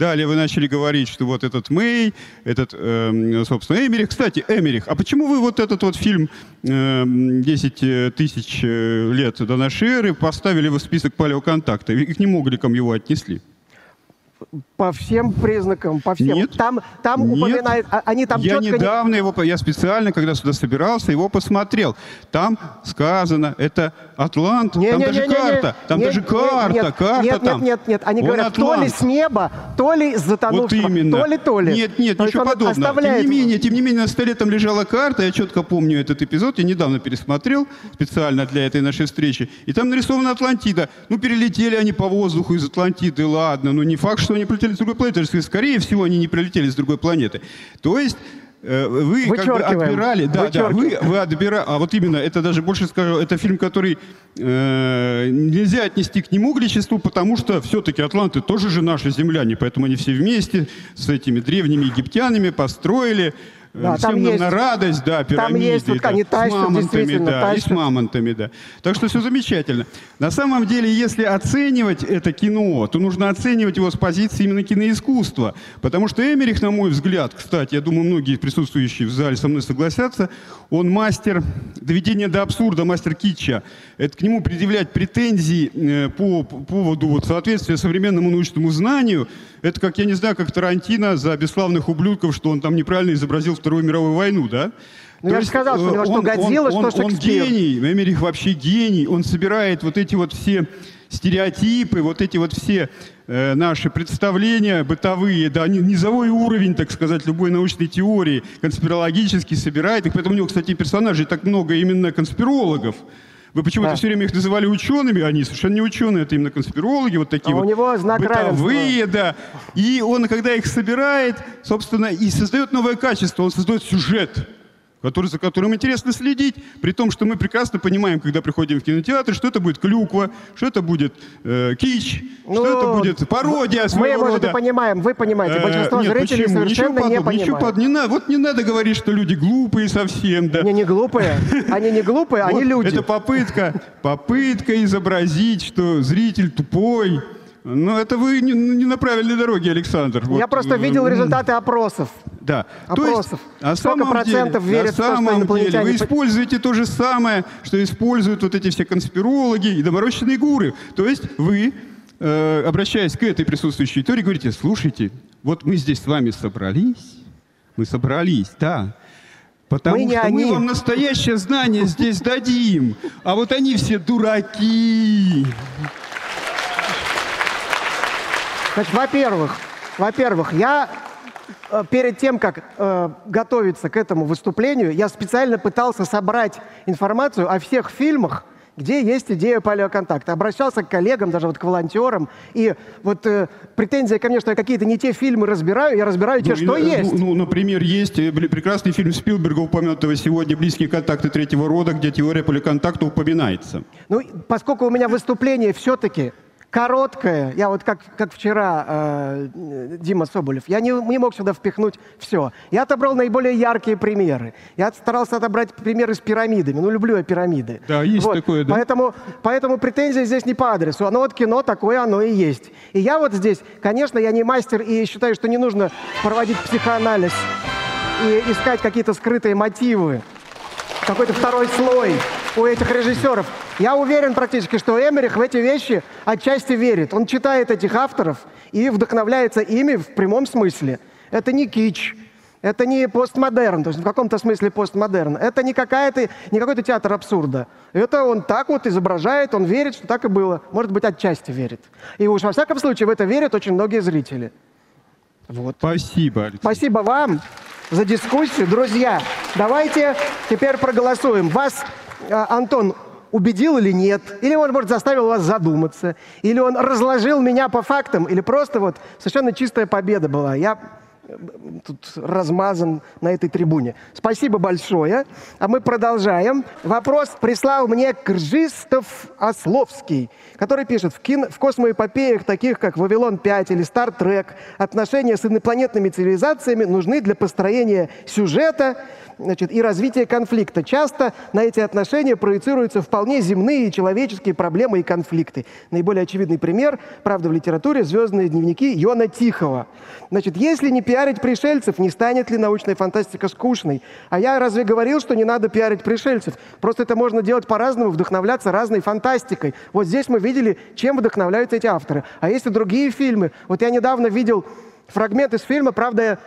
C: Далее вы начали говорить, что вот этот Мэй, этот, э, собственно, Эмерих. Кстати, Эмерих, а почему вы вот этот вот фильм э, «10 тысяч э, лет до нашей эры» поставили в список палеоконтакта? И к нему гликом его отнесли?
B: По всем признакам, по всем.
C: Нет.
B: Там, там
C: Нет.
B: упоминает, а- они там
C: я
B: четко... не-
C: недавно его, я специально, когда сюда собирался, его посмотрел. Там сказано, это Атлант,
B: Не,
C: там
B: не,
C: даже
B: не, не, не.
C: карта, там
B: Не,
C: даже
B: не,
C: карта,
B: нет,
C: карта
B: нет,
C: там.
B: Нет, нет, нет, они
C: Он
B: говорят, то ли
C: Атлант.
B: с неба, то ли с
C: Вот
B: затонувшего,
C: именно.
B: то ли, то ли.
C: Нет, нет,
B: То
C: ничего подобного.
B: оставляет-
C: Тем не менее, тем не менее, на столе там лежала карта, я четко помню этот эпизод, я недавно пересмотрел специально для этой нашей встречи, и там нарисована Атлантида. Ну, перелетели они по воздуху из Атлантиды, ладно, но не факт, что они прилетели с другой планеты, скорее всего, они не прилетели с другой планеты. То есть э, вы как бы отбирали, да, да, вы, вы отбирали, а вот именно, это даже больше скажу, это фильм, который э, нельзя отнести к нему к личеству, потому что все-таки атланты тоже же наши земляне, поэтому они все вместе с этими древними египтянами построили э,
B: Да, там
C: всем нам
B: есть-
C: на радость, да,
B: там
C: пирамиды,
B: есть вот
C: да,
B: они
C: с мамонтами, да, и с мамонтами, да. Так что все замечательно. На самом деле, если оценивать это кино, то нужно оценивать его с позиции именно киноискусства. Потому что Эмерих, на мой взгляд, кстати, я думаю, многие присутствующие в зале со мной согласятся, он мастер доведения до абсурда, мастер китча. Это к нему предъявлять претензии э, по, по поводу вот, соответствия современному научному знанию, это как, я не знаю, как Тарантино за бесславных ублюдков, что он там неправильно изобразил Вторую мировую войну, да?
B: Ну,
C: То
B: я же сказал, что у него
C: э,
B: что
C: он-
B: Годзилла,
C: он-
B: что
C: он
B: Шекспир.
C: гений, Эмерих вообще гений. Он собирает вот эти вот все стереотипы, вот эти вот все э, наши представления бытовые, да, ни- низовой уровень, так сказать, любой научной теории, конспирологический собирает их. Поэтому у него, кстати, персонажей так много именно конспирологов. Вы почему-то
B: Да.
C: все время их называли учеными, они совершенно не ученые, это именно конспирологи, вот такие
B: А у
C: вот
B: него знак
C: бытовые, да. И он, когда их собирает, собственно, и создает новое качество, он создает сюжет который, за которым интересно следить, при том, что мы прекрасно понимаем, когда приходим в кинотеатр, что это будет клюква, что это будет э, кич,
B: Ну,
C: что это будет пародия
B: Мы,
C: своего
B: может, и понимаем, вы понимаете,
C: Э,
B: большинство
C: нет,
B: зрителей
C: почему?
B: совершенно
C: ничего
B: не
C: ничего
B: понимают.
C: под- не надо, вот не надо говорить, что люди глупые совсем, да.
B: Они не глупые, они не глупые, они люди.
C: Это попытка, попытка изобразить, что зритель тупой. Но это вы не, не на правильной дороге, Александр.
B: Я
C: Вот,
B: просто
C: э,
B: видел результаты опросов.
C: Да.
B: Опросов.
C: на
B: Сколько
C: самом
B: процентов
C: деле,
B: верят в то,
C: на
B: что
C: самом
B: инопланетяне
C: деле вы
B: по-
C: используете то же самое, что используют вот эти все конспирологи и доморощенные гуры. То есть вы, э, обращаясь к этой присутствующей аудитории, говорите, слушайте, вот мы здесь с вами собрались, мы собрались, да, Потому
B: Мы не
C: что
B: они.
C: мы вам настоящее знание здесь дадим. А вот они все дураки.
B: Значит, во-первых, во-первых, я э, перед тем, как э, готовиться к этому выступлению, я специально пытался собрать информацию о всех фильмах, где есть идея палеоконтакта. Обращался к коллегам, даже вот к волонтерам. И вот э, претензия ко мне, что я какие-то не те фильмы разбираю, я разбираю те,
C: Ну,
B: что
C: и, э,
B: есть.
C: Ну, ну, например, есть э, прекрасный фильм Спилберга, упомянутого сегодня «Близкие контакты третьего рода», где теория поликонтакта упоминается.
B: Ну, поскольку у меня выступление все-таки короткое, я вот как, как вчера э, Дима Соболев, я не, не мог сюда впихнуть все. Я отобрал наиболее яркие примеры. Я старался отобрать примеры с пирамидами. Ну, люблю я пирамиды.
C: Да, есть такое, да.
B: Поэтому, поэтому претензии здесь не по адресу. Оно вот кино такое, оно и есть. И я вот здесь, конечно, я не мастер и считаю, что не нужно проводить психоанализ и искать какие-то скрытые мотивы какой-то второй слой у этих режиссеров. Я уверен практически, что Эмерих в эти вещи отчасти верит. Он читает этих авторов и вдохновляется ими в прямом смысле. Это не кич, это не постмодерн, то есть в каком-то смысле постмодерн. Это не, какая-то, не какой-то театр абсурда. Это он так вот изображает, он верит, что так и было. Может быть, отчасти верит. И уж во всяком случае в это верят очень многие зрители. Вот.
C: Спасибо, Алексей.
B: Спасибо вам за дискуссию. Друзья, давайте теперь проголосуем. Вас, э, Антон, убедил или нет? Или он, может, заставил вас задуматься? Или он разложил меня по фактам? Или просто вот совершенно чистая победа была? Я, тут размазан на этой трибуне. Спасибо большое. А мы продолжаем. Вопрос прислал мне Кржистов Ословский, который пишет, в, кино, в космоэпопеях, таких как «Вавилон-5» или «Стар Трек», отношения с инопланетными цивилизациями нужны для построения сюжета значит, и развития конфликта. Часто на эти отношения проецируются вполне земные человеческие проблемы и конфликты. Наиболее очевидный пример, правда, в литературе «Звездные дневники» Йона Тихого. Значит, если не пиарить пришельцев, не станет ли научная фантастика скучной? А я разве говорил, что не надо пиарить пришельцев? Просто это можно делать по-разному, вдохновляться разной фантастикой. Вот здесь мы видели, чем вдохновляются эти авторы. А есть и другие фильмы. Вот я недавно видел фрагмент из фильма, правда,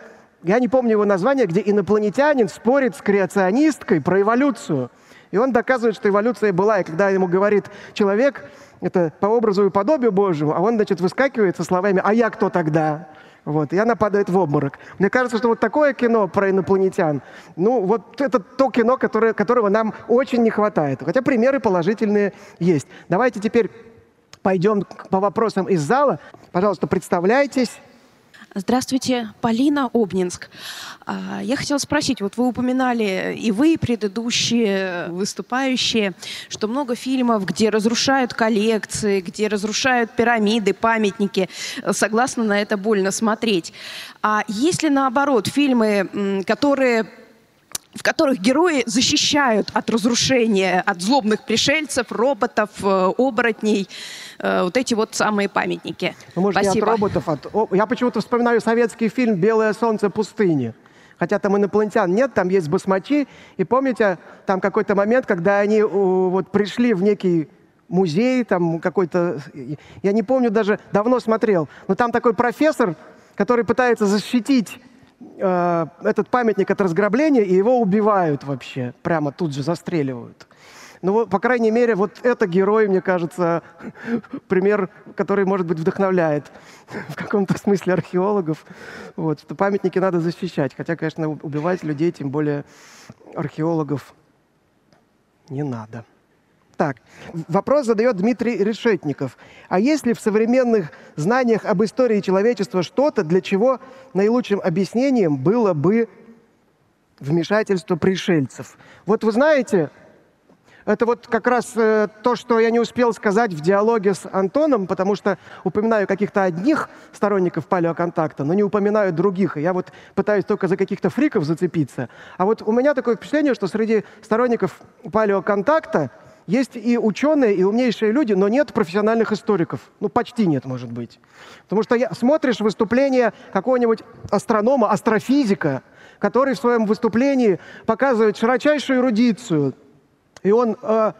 B: я не помню его название, где инопланетянин спорит с креационисткой про эволюцию. И он доказывает, что эволюция была. И когда ему говорит человек, это по образу и подобию Божьему, а он, значит, выскакивает со словами «А я кто тогда?» Вот, и она падает в обморок. Мне кажется, что вот такое кино про инопланетян, ну, вот это то кино, которое, которого нам очень не хватает. Хотя примеры положительные есть. Давайте теперь пойдем по вопросам из зала. Пожалуйста, представляйтесь.
D: Здравствуйте, Полина Обнинск. А, я хотела спросить, вот вы упоминали и вы, предыдущие выступающие, что много фильмов, где разрушают коллекции, где разрушают пирамиды, памятники. Согласна, на это больно смотреть. А есть ли наоборот фильмы, которые в которых герои защищают от разрушения, от злобных пришельцев, роботов, э, оборотней, э, вот эти вот самые памятники.
B: Ну, может, Спасибо. не от роботов, от... Я почему-то вспоминаю советский фильм «Белое солнце пустыни». Хотя там инопланетян нет, там есть басмачи. И помните, там какой-то момент, когда они вот пришли в некий музей, там какой-то... Я не помню даже, давно смотрел. Но там такой профессор, который пытается защитить э, этот памятник от разграбления, и его убивают вообще, прямо тут же застреливают. Ну, по крайней мере, вот это герой, мне кажется, пример, который, может быть, вдохновляет в каком-то смысле археологов, вот, что памятники надо защищать. Хотя, конечно, убивать людей, тем более археологов, не надо. Так, вопрос задает Дмитрий Решетников. А есть ли в современных знаниях об истории человечества что-то, для чего наилучшим объяснением было бы вмешательство пришельцев? Вот вы знаете, это вот как раз э, то, что я не успел сказать в диалоге с Антоном, потому что упоминаю каких-то одних сторонников палеоконтакта, но не упоминаю других. И я вот пытаюсь только за каких-то фриков зацепиться. А вот у меня такое впечатление, что среди сторонников палеоконтакта есть и ученые, и умнейшие люди, но нет профессиональных историков. Ну, почти нет, может быть. Потому что я, смотришь выступление какого-нибудь астронома, астрофизика, который в своем выступлении показывает широчайшую эрудицию. И он э,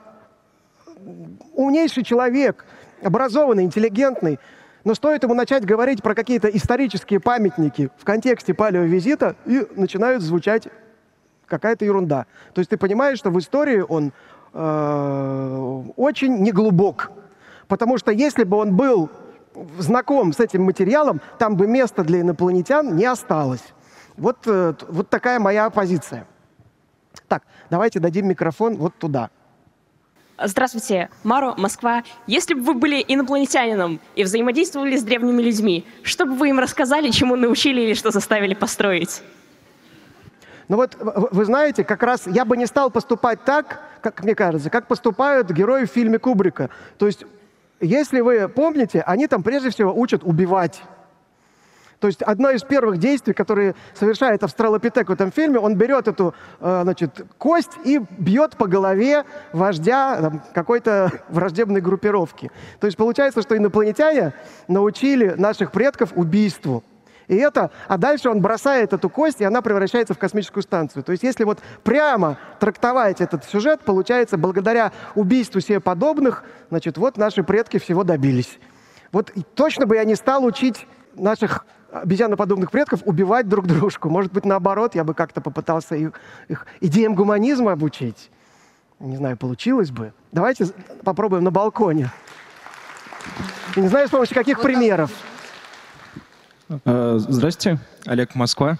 B: умнейший человек, образованный, интеллигентный. Но стоит ему начать говорить про какие-то исторические памятники в контексте палеовизита, и начинают звучать какая-то ерунда. То есть ты понимаешь, что в истории он Э, очень неглубок. Потому что если бы он был знаком с этим материалом, там бы места для инопланетян не осталось. Вот, э, вот такая моя позиция. Так, давайте дадим микрофон вот туда.
E: Здравствуйте, Маро, Москва. Если бы вы были инопланетянином и взаимодействовали с древними людьми, что бы вы им рассказали, чему научили или что заставили построить?
B: Ну вот, вы знаете, как раз я бы не стал поступать так, как мне кажется, как поступают герои в фильме Кубрика. То есть, если вы помните, они там прежде всего учат убивать. То есть одно из первых действий, которые совершает австралопитек в этом фильме, он берет эту э, значит, кость и бьет по голове вождя какой-то враждебной группировки. То есть получается, что инопланетяне научили наших предков убийству. И это, а дальше он бросает эту кость, и она превращается в космическую станцию. То есть если вот прямо трактовать этот сюжет, получается, благодаря убийству себе подобных, значит, вот наши предки всего добились. Вот точно бы я не стал учить наших обезьяноподобных предков убивать друг дружку. Может быть, наоборот, я бы как-то попытался их, их идеям гуманизма обучить. Не знаю, получилось бы. Давайте попробуем на балконе. не знаю, с помощью каких примеров.
F: Э, здрасте, Олег Москва.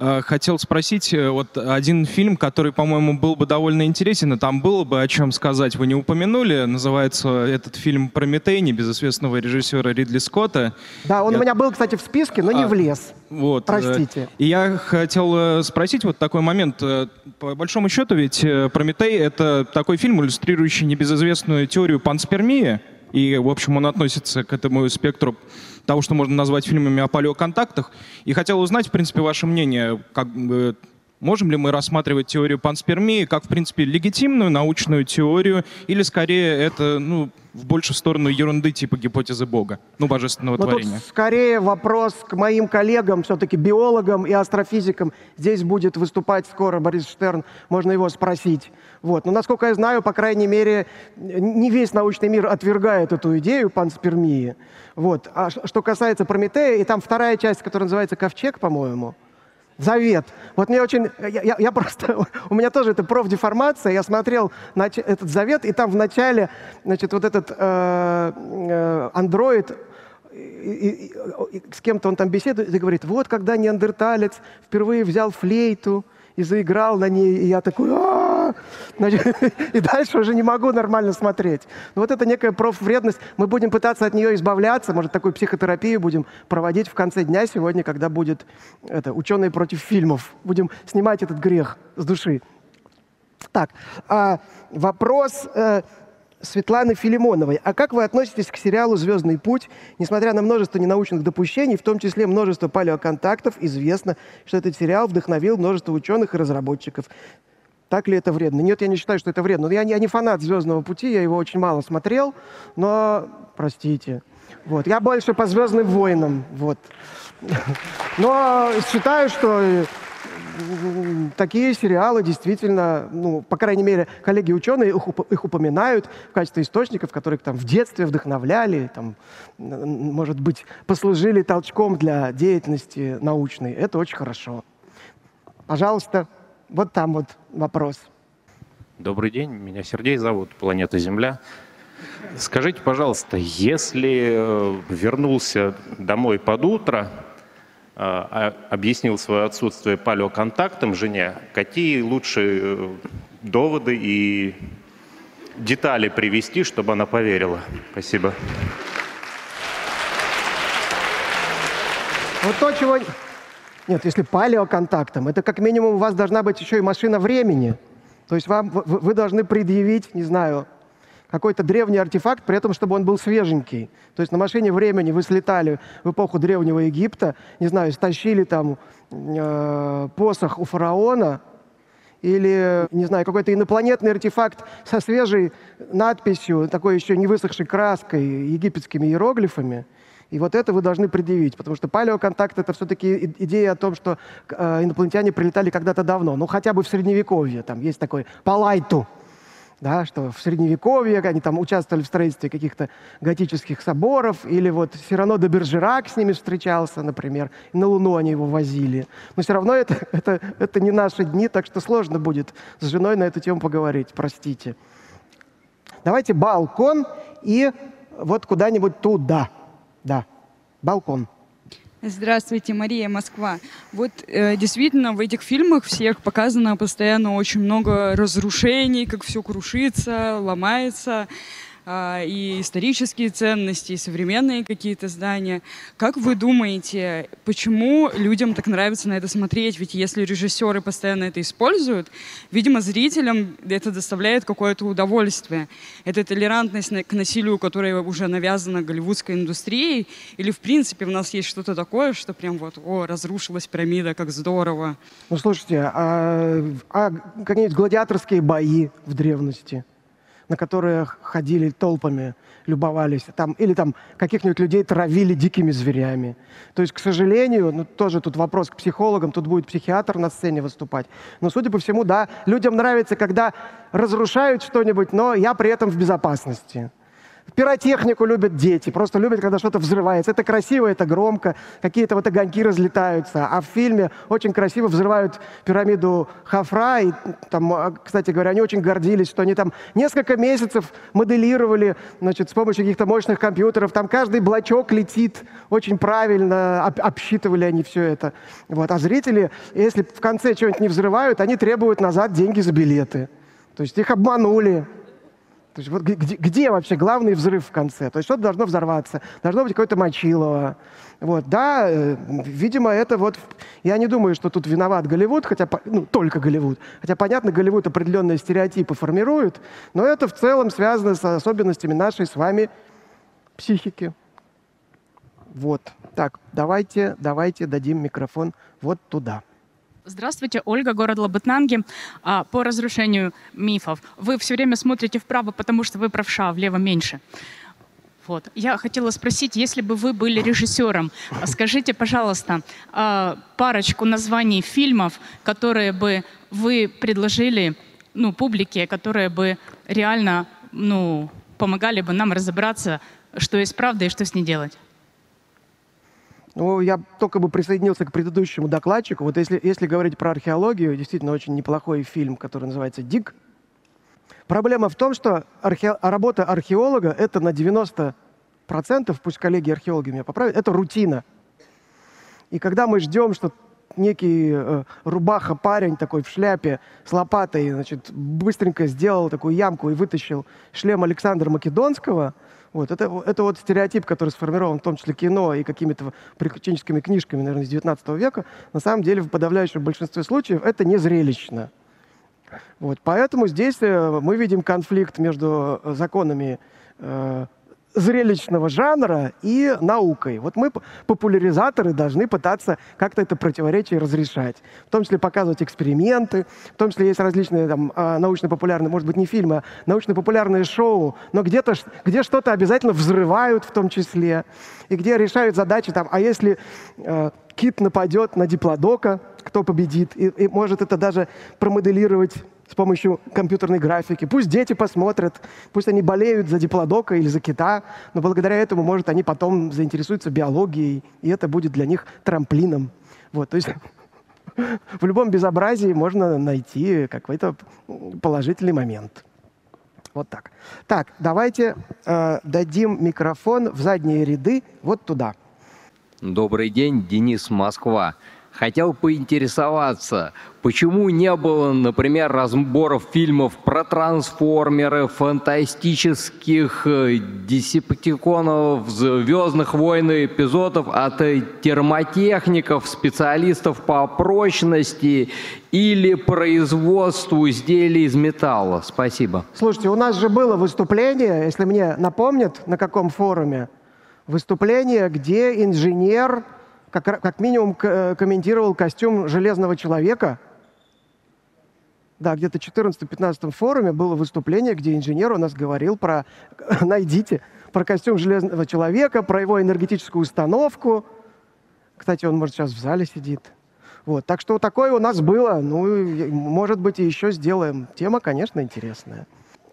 F: Э, Хотел спросить, э, вот один фильм, который, по-моему, был бы довольно интересен, и там было бы о чем сказать, вы не упомянули, называется этот фильм «Прометей» небезызвестного режиссера Ридли Скотта.
B: Да, он
F: Я-
B: у меня был, кстати, в списке, но не
F: А,
B: влез.
F: Вот. э,
B: Простите.
F: И я хотел э, спросить вот такой момент. Э, По большому счету ведь э, «Прометей» — это такой фильм, иллюстрирующий небезызвестную теорию панспермии, и, в общем, он относится к этому спектру того, что можно назвать фильмами о палеоконтактах. И хотел узнать, в принципе, ваше мнение, как можем ли мы рассматривать теорию панспермии как, в принципе, легитимную научную теорию, или скорее это, ну, в большую сторону ерунды типа гипотезы Бога, ну, божественного
B: Но тут
F: творения?
B: скорее вопрос к моим коллегам, все-таки биологам и астрофизикам. Здесь будет выступать скоро Борис Штерн, можно его спросить. Вот. Но, насколько я знаю, по крайней мере, не весь научный мир отвергает эту идею панспермии. Вот. А что касается Прометея, и там вторая часть, которая называется «Ковчег», по-моему, Завет. Вот мне очень... Я, я- я просто... У меня тоже это профдеформация. Я смотрел нач- этот завет, и там в начале, значит, вот этот э, э, андроид и- и- и- и с кем-то он там беседует и говорит, вот когда неандерталец впервые взял флейту и заиграл на ней, и я такой, «А-а-а!» Значит, и дальше уже не могу нормально смотреть. Ну, вот это некая профвредность. Мы будем пытаться от нее избавляться, может, такую психотерапию будем проводить в конце дня сегодня, когда будет это, ученые против фильмов. Будем снимать этот грех с души. Так, а, вопрос э, Светланы Филимоновой. А как вы относитесь к сериалу «Звездный путь»? Несмотря на множество ненаучных допущений, в том числе множество палеоконтактов, известно, что этот сериал вдохновил множество ученых и разработчиков. Так ли это вредно? Нет, я не считаю, что это вредно. Я не, я не фанат «Звездного пути», я его очень мало смотрел, но, простите. Вот. Я больше по «Звездным войнам». Вот. Но считаю, что э, такие сериалы действительно, ну, по крайней мере, коллеги-ученые их, уп- их упоминают в качестве источников, которые там в детстве вдохновляли, там, может быть, послужили толчком для деятельности научной. Это очень хорошо. Пожалуйста, вот там вот вопрос.
G: Добрый день, меня Сергей зовут, планета Земля. Скажите, пожалуйста, если э, вернулся домой под утро, э, а- объяснил свое отсутствие палеоконтактом жене, какие лучше э, доводы и детали привести, чтобы она поверила? Спасибо.
B: Вот то, чего... Нет, если палеоконтактом, это как минимум у вас должна быть еще и машина времени. То есть вам, вы, должны предъявить, не знаю, какой-то древний артефакт, при этом, чтобы он был свеженький. То есть на машине времени вы слетали в эпоху Древнего Египта, не знаю, стащили там э, посох у фараона, или, не знаю, какой-то инопланетный артефакт со свежей надписью, такой еще не высохшей краской, египетскими иероглифами. И вот это вы должны предъявить, потому что палеоконтакт — это все-таки идея о том, что э, инопланетяне прилетали когда-то давно, ну хотя бы в Средневековье. Там есть такой палайту, да, что в Средневековье они там участвовали в строительстве каких-то готических соборов, или вот Сирано де Бержерак с ними встречался, например, на Луну они его возили. Но все равно это, это, это не наши дни, так что сложно будет с женой на эту тему поговорить, простите. Давайте балкон и вот куда-нибудь туда. Да, балкон.
H: Здравствуйте, Мария, Москва. Вот э, действительно в этих фильмах всех показано постоянно очень много разрушений, как все крушится, ломается, и исторические ценности, и современные какие-то здания. Как вы думаете, почему людям так нравится на это смотреть? Ведь если режиссеры постоянно это используют, видимо, зрителям это доставляет какое-то удовольствие. Это толерантность к насилию, которая уже навязана голливудской индустрией, или в принципе у нас есть что-то такое, что прям вот, о, разрушилась пирамида, как здорово.
B: Ну, слушайте, а, а какие-нибудь гладиаторские бои в древности, на которые ходили толпами, любовались, там, или там каких-нибудь людей травили дикими зверями. То есть, к сожалению, ну, тоже тут вопрос к психологам, тут будет психиатр на сцене выступать. Но, судя по всему, да, людям нравится, когда разрушают что-нибудь, но я при этом в безопасности. Пиротехнику любят дети, просто любят, когда что-то взрывается. Это красиво, это громко, какие-то вот огоньки разлетаются. А в фильме очень красиво взрывают пирамиду Хафра. И там, а, кстати говоря, они очень гордились, что они там несколько месяцев моделировали значит, с помощью каких-то мощных компьютеров. Там каждый блочок летит очень правильно, об, обсчитывали они все это. Вот. А зрители, если в конце что-нибудь не взрывают, они требуют назад деньги за билеты. То есть их обманули. То есть вот где, где вообще главный взрыв в конце? То есть что-то должно взорваться, должно быть какое-то мочилово. Вот, да, э, видимо, это вот... Я не думаю, что тут виноват Голливуд, хотя, ну, только Голливуд. Хотя, понятно, Голливуд определенные стереотипы формирует, но это в целом связано с особенностями нашей с вами психики. Вот. Так, давайте, давайте дадим микрофон вот туда.
I: Здравствуйте, Ольга, город Лабытнанги. А, по разрушению мифов. Вы все время смотрите вправо, потому что вы правша, влево меньше. Вот. Я хотела спросить, если бы вы были режиссером, скажите, пожалуйста, а, парочку названий фильмов, которые бы вы предложили ну, публике, которые бы реально ну, помогали бы нам разобраться, что есть правда и что с ней делать.
B: Ну, я только бы присоединился к предыдущему докладчику. Вот если, если говорить про археологию, действительно очень неплохой фильм, который называется «Дик». Проблема в том, что архе... работа археолога — это на 90%, пусть коллеги-археологи меня поправят, это рутина. И когда мы ждем, что некий э, рубаха-парень такой в шляпе с лопатой, значит, быстренько сделал такую ямку и вытащил шлем Александра Македонского — вот, это, это вот стереотип, который сформирован в том числе кино и какими-то приключенческими книжками, наверное, с 19 века. На самом деле, в подавляющем большинстве случаев это не зрелищно. Вот, поэтому здесь э, мы видим конфликт между законами э, зрелищного жанра и наукой. Вот мы, популяризаторы, должны пытаться как-то это противоречие разрешать. В том числе показывать эксперименты, в том числе есть различные там, а, научно-популярные, может быть, не фильмы, а научно-популярные шоу, но где-то, где что-то обязательно взрывают в том числе, и где решают задачи, там, а если э, кит нападет на диплодока, кто победит, и, и может это даже промоделировать с помощью компьютерной графики. Пусть дети посмотрят, пусть они болеют за диплодока или за кита, но благодаря этому, может, они потом заинтересуются биологией, и это будет для них трамплином. Вот, то есть в любом безобразии можно найти какой-то положительный момент. Вот так. Так, давайте э, дадим микрофон в задние ряды вот туда.
J: Добрый день, Денис Москва. Хотел поинтересоваться, почему не было, например, разборов фильмов про трансформеры, фантастических э, десептиконов, звездных войн эпизодов от термотехников, специалистов по прочности или производству изделий из металла? Спасибо.
B: Слушайте, у нас же было выступление, если мне напомнят, на каком форуме, выступление, где инженер как, как минимум э, комментировал костюм Железного Человека. Да, где-то в 14-15 форуме было выступление, где инженер у нас говорил про, найдите, про костюм Железного Человека, про его энергетическую установку. Кстати, он, может, сейчас в зале сидит. Вот, так что такое у нас было. Ну, может быть, и еще сделаем. Тема, конечно, интересная.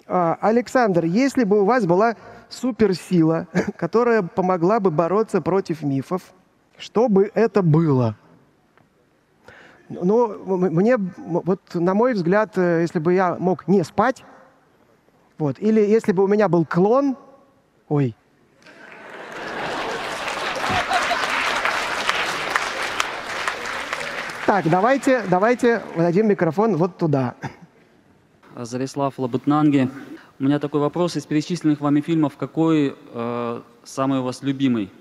B: А, Александр, если бы у вас была суперсила, которая помогла бы бороться против мифов, что бы это было? Ну, мне, вот на мой взгляд, э, если бы я мог не спать, вот, или если бы у меня был клон, ой, Так, давайте, давайте дадим микрофон вот туда.
K: Зарислав Лабутнанги. У меня такой вопрос. Из перечисленных вами фильмов, какой э, самый у вас любимый?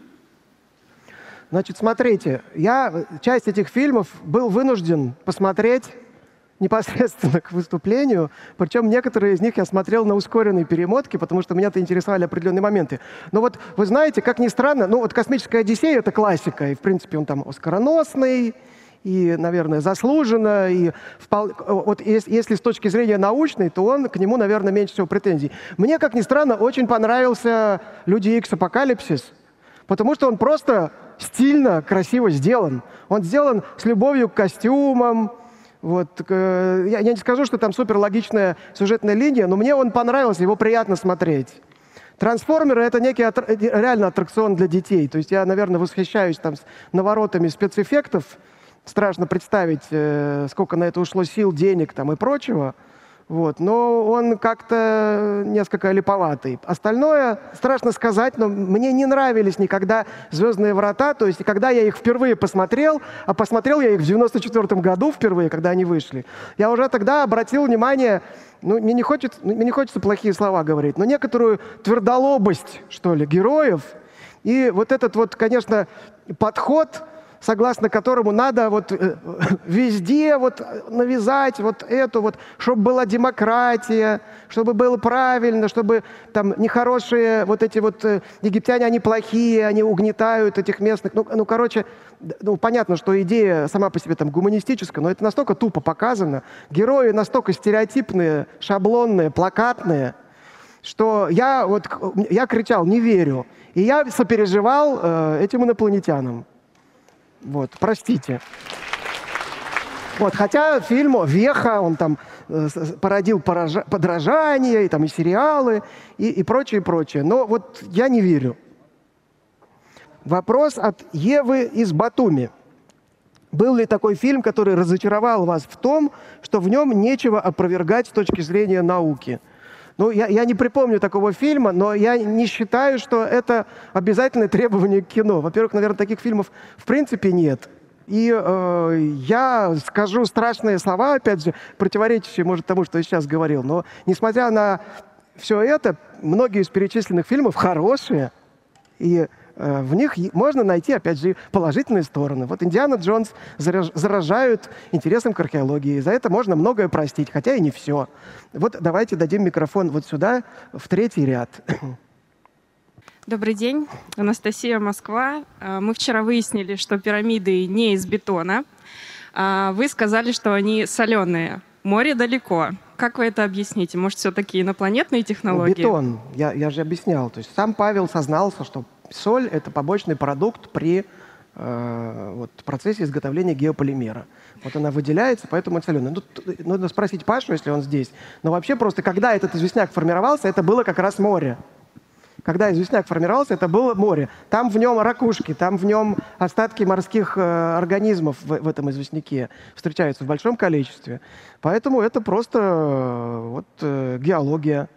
B: Значит, смотрите, я часть этих фильмов был вынужден посмотреть непосредственно к выступлению, причем некоторые из них я смотрел на ускоренной перемотке, потому что меня-то интересовали определенные моменты. Но вот вы знаете, как ни странно, ну вот «Космическая Одиссея» — это классика, и в принципе он там оскароносный, и, наверное, заслуженно, и впол... вот если, если с точки зрения научной, то он к нему, наверное, меньше всего претензий. Мне, как ни странно, очень понравился «Люди Икс Апокалипсис», потому что он просто стильно, красиво сделан. Он сделан с любовью к костюмам. Вот, я, я не скажу, что там супер логичная сюжетная линия, но мне он понравился, его приятно смотреть. Трансформеры это некий атр- э, реально аттракцион для детей. То есть я, наверное, восхищаюсь там наворотами спецэффектов. Страшно представить, э, сколько на это ушло сил, денег там и прочего. Вот. Но он как-то несколько липоватый. Остальное страшно сказать, но мне не нравились никогда «Звездные врата». То есть, когда я их впервые посмотрел, а посмотрел я их в 94 году впервые, когда они вышли, я уже тогда обратил внимание, ну, мне не, хочется, мне не хочется плохие слова говорить, но некоторую твердолобость, что ли, героев. И вот этот вот, конечно, подход – согласно которому надо вот э, везде вот навязать вот эту вот, чтобы была демократия, чтобы было правильно, чтобы там нехорошие вот эти вот э, египтяне, они плохие, они угнетают этих местных. Ну, ну, короче, ну, понятно, что идея сама по себе там гуманистическая, но это настолько тупо показано. Герои настолько стереотипные, шаблонные, плакатные, что я вот, я кричал, не верю. И я сопереживал э, этим инопланетянам. Вот, простите. Вот, хотя фильм «Веха», он там э, породил поража- подражание, и там и сериалы, и, и прочее, прочее. Но вот я не верю. Вопрос от Евы из Батуми. Был ли такой фильм, который разочаровал вас в том, что в нем нечего опровергать с точки зрения науки? Ну, я, я не припомню такого фильма, но я не считаю, что это обязательное требование к кино. Во-первых, наверное, таких фильмов в принципе нет. И э, я скажу страшные слова, опять же, противоречащие, может, тому, что я сейчас говорил. Но несмотря на все это, многие из перечисленных фильмов хорошие. И в них можно найти, опять же, положительные стороны. Вот Индиана Джонс заражают интересом к археологии. За это можно многое простить, хотя и не все. Вот давайте дадим микрофон вот сюда, в третий ряд.
L: Добрый день, Анастасия Москва. А, мы вчера выяснили, что пирамиды не из бетона. А, вы сказали, что они соленые. Море далеко. Как вы это объясните? Может, все-таки инопланетные технологии?
B: Бетон, я, я же объяснял. То есть сам Павел сознался, что соль – это побочный продукт при э, вот, процессе изготовления геополимера. Вот она выделяется, поэтому это соленая. Ну, нужно спросить Пашу, если он здесь. Но вообще просто, когда этот известняк формировался, это было как раз море. Когда известняк формировался, это было море. Там в нем ракушки, там в нем остатки морских э, организмов в, в этом известняке встречаются в большом количестве. Поэтому это просто э, вот, э, геология.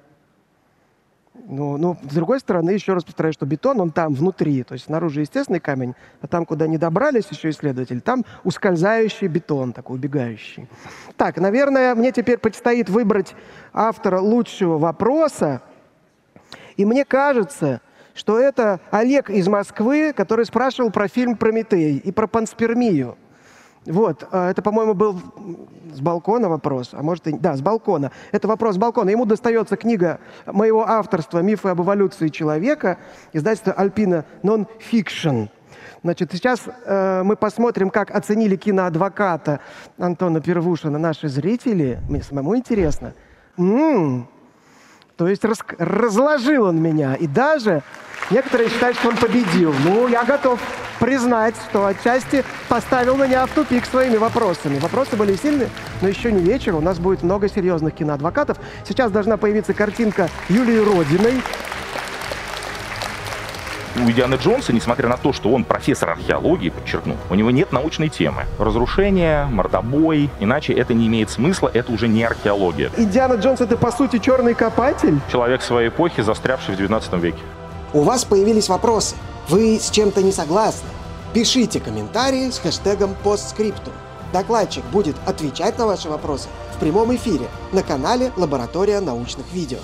B: Ну, ну, с другой стороны, еще раз повторяю, что бетон, он там внутри, то есть снаружи естественный камень, а там, куда не добрались еще исследователи, там ускользающий бетон, такой убегающий. Так, наверное, мне теперь предстоит выбрать автора лучшего вопроса, и мне кажется, что это Олег из Москвы, который спрашивал про фильм «Прометей» и про панспермию. Вот, а, это, по-моему, был с балкона вопрос, а может и... Да, с балкона. Это вопрос с балкона. Ему достается книга моего авторства «Мифы об эволюции человека», издательство «Альпина нон-фикшн». Значит, сейчас э, мы посмотрим, как оценили киноадвоката Антона Первушина наши зрители. Мне самому интересно. М-м-м. То есть рас... разложил он меня. И даже некоторые считают, что он победил. Ну, я готов признать, что отчасти поставил меня в тупик своими вопросами. Вопросы были сильные, но еще не вечер. У нас будет много серьезных киноадвокатов. Сейчас должна появиться картинка Юлии Родиной.
M: У Индианы Джонса, несмотря на то, что он профессор археологии, подчеркну, у него нет научной темы. Разрушение, мордобой, иначе это не имеет смысла, это уже не археология.
B: Индиана Джонс это по сути черный копатель?
M: Человек своей эпохи, застрявший в 19 веке.
N: У вас появились вопросы. Вы с чем-то не согласны? Пишите комментарии с хэштегом постскриптум. Докладчик будет отвечать на ваши вопросы в прямом эфире на канале Лаборатория научных видео.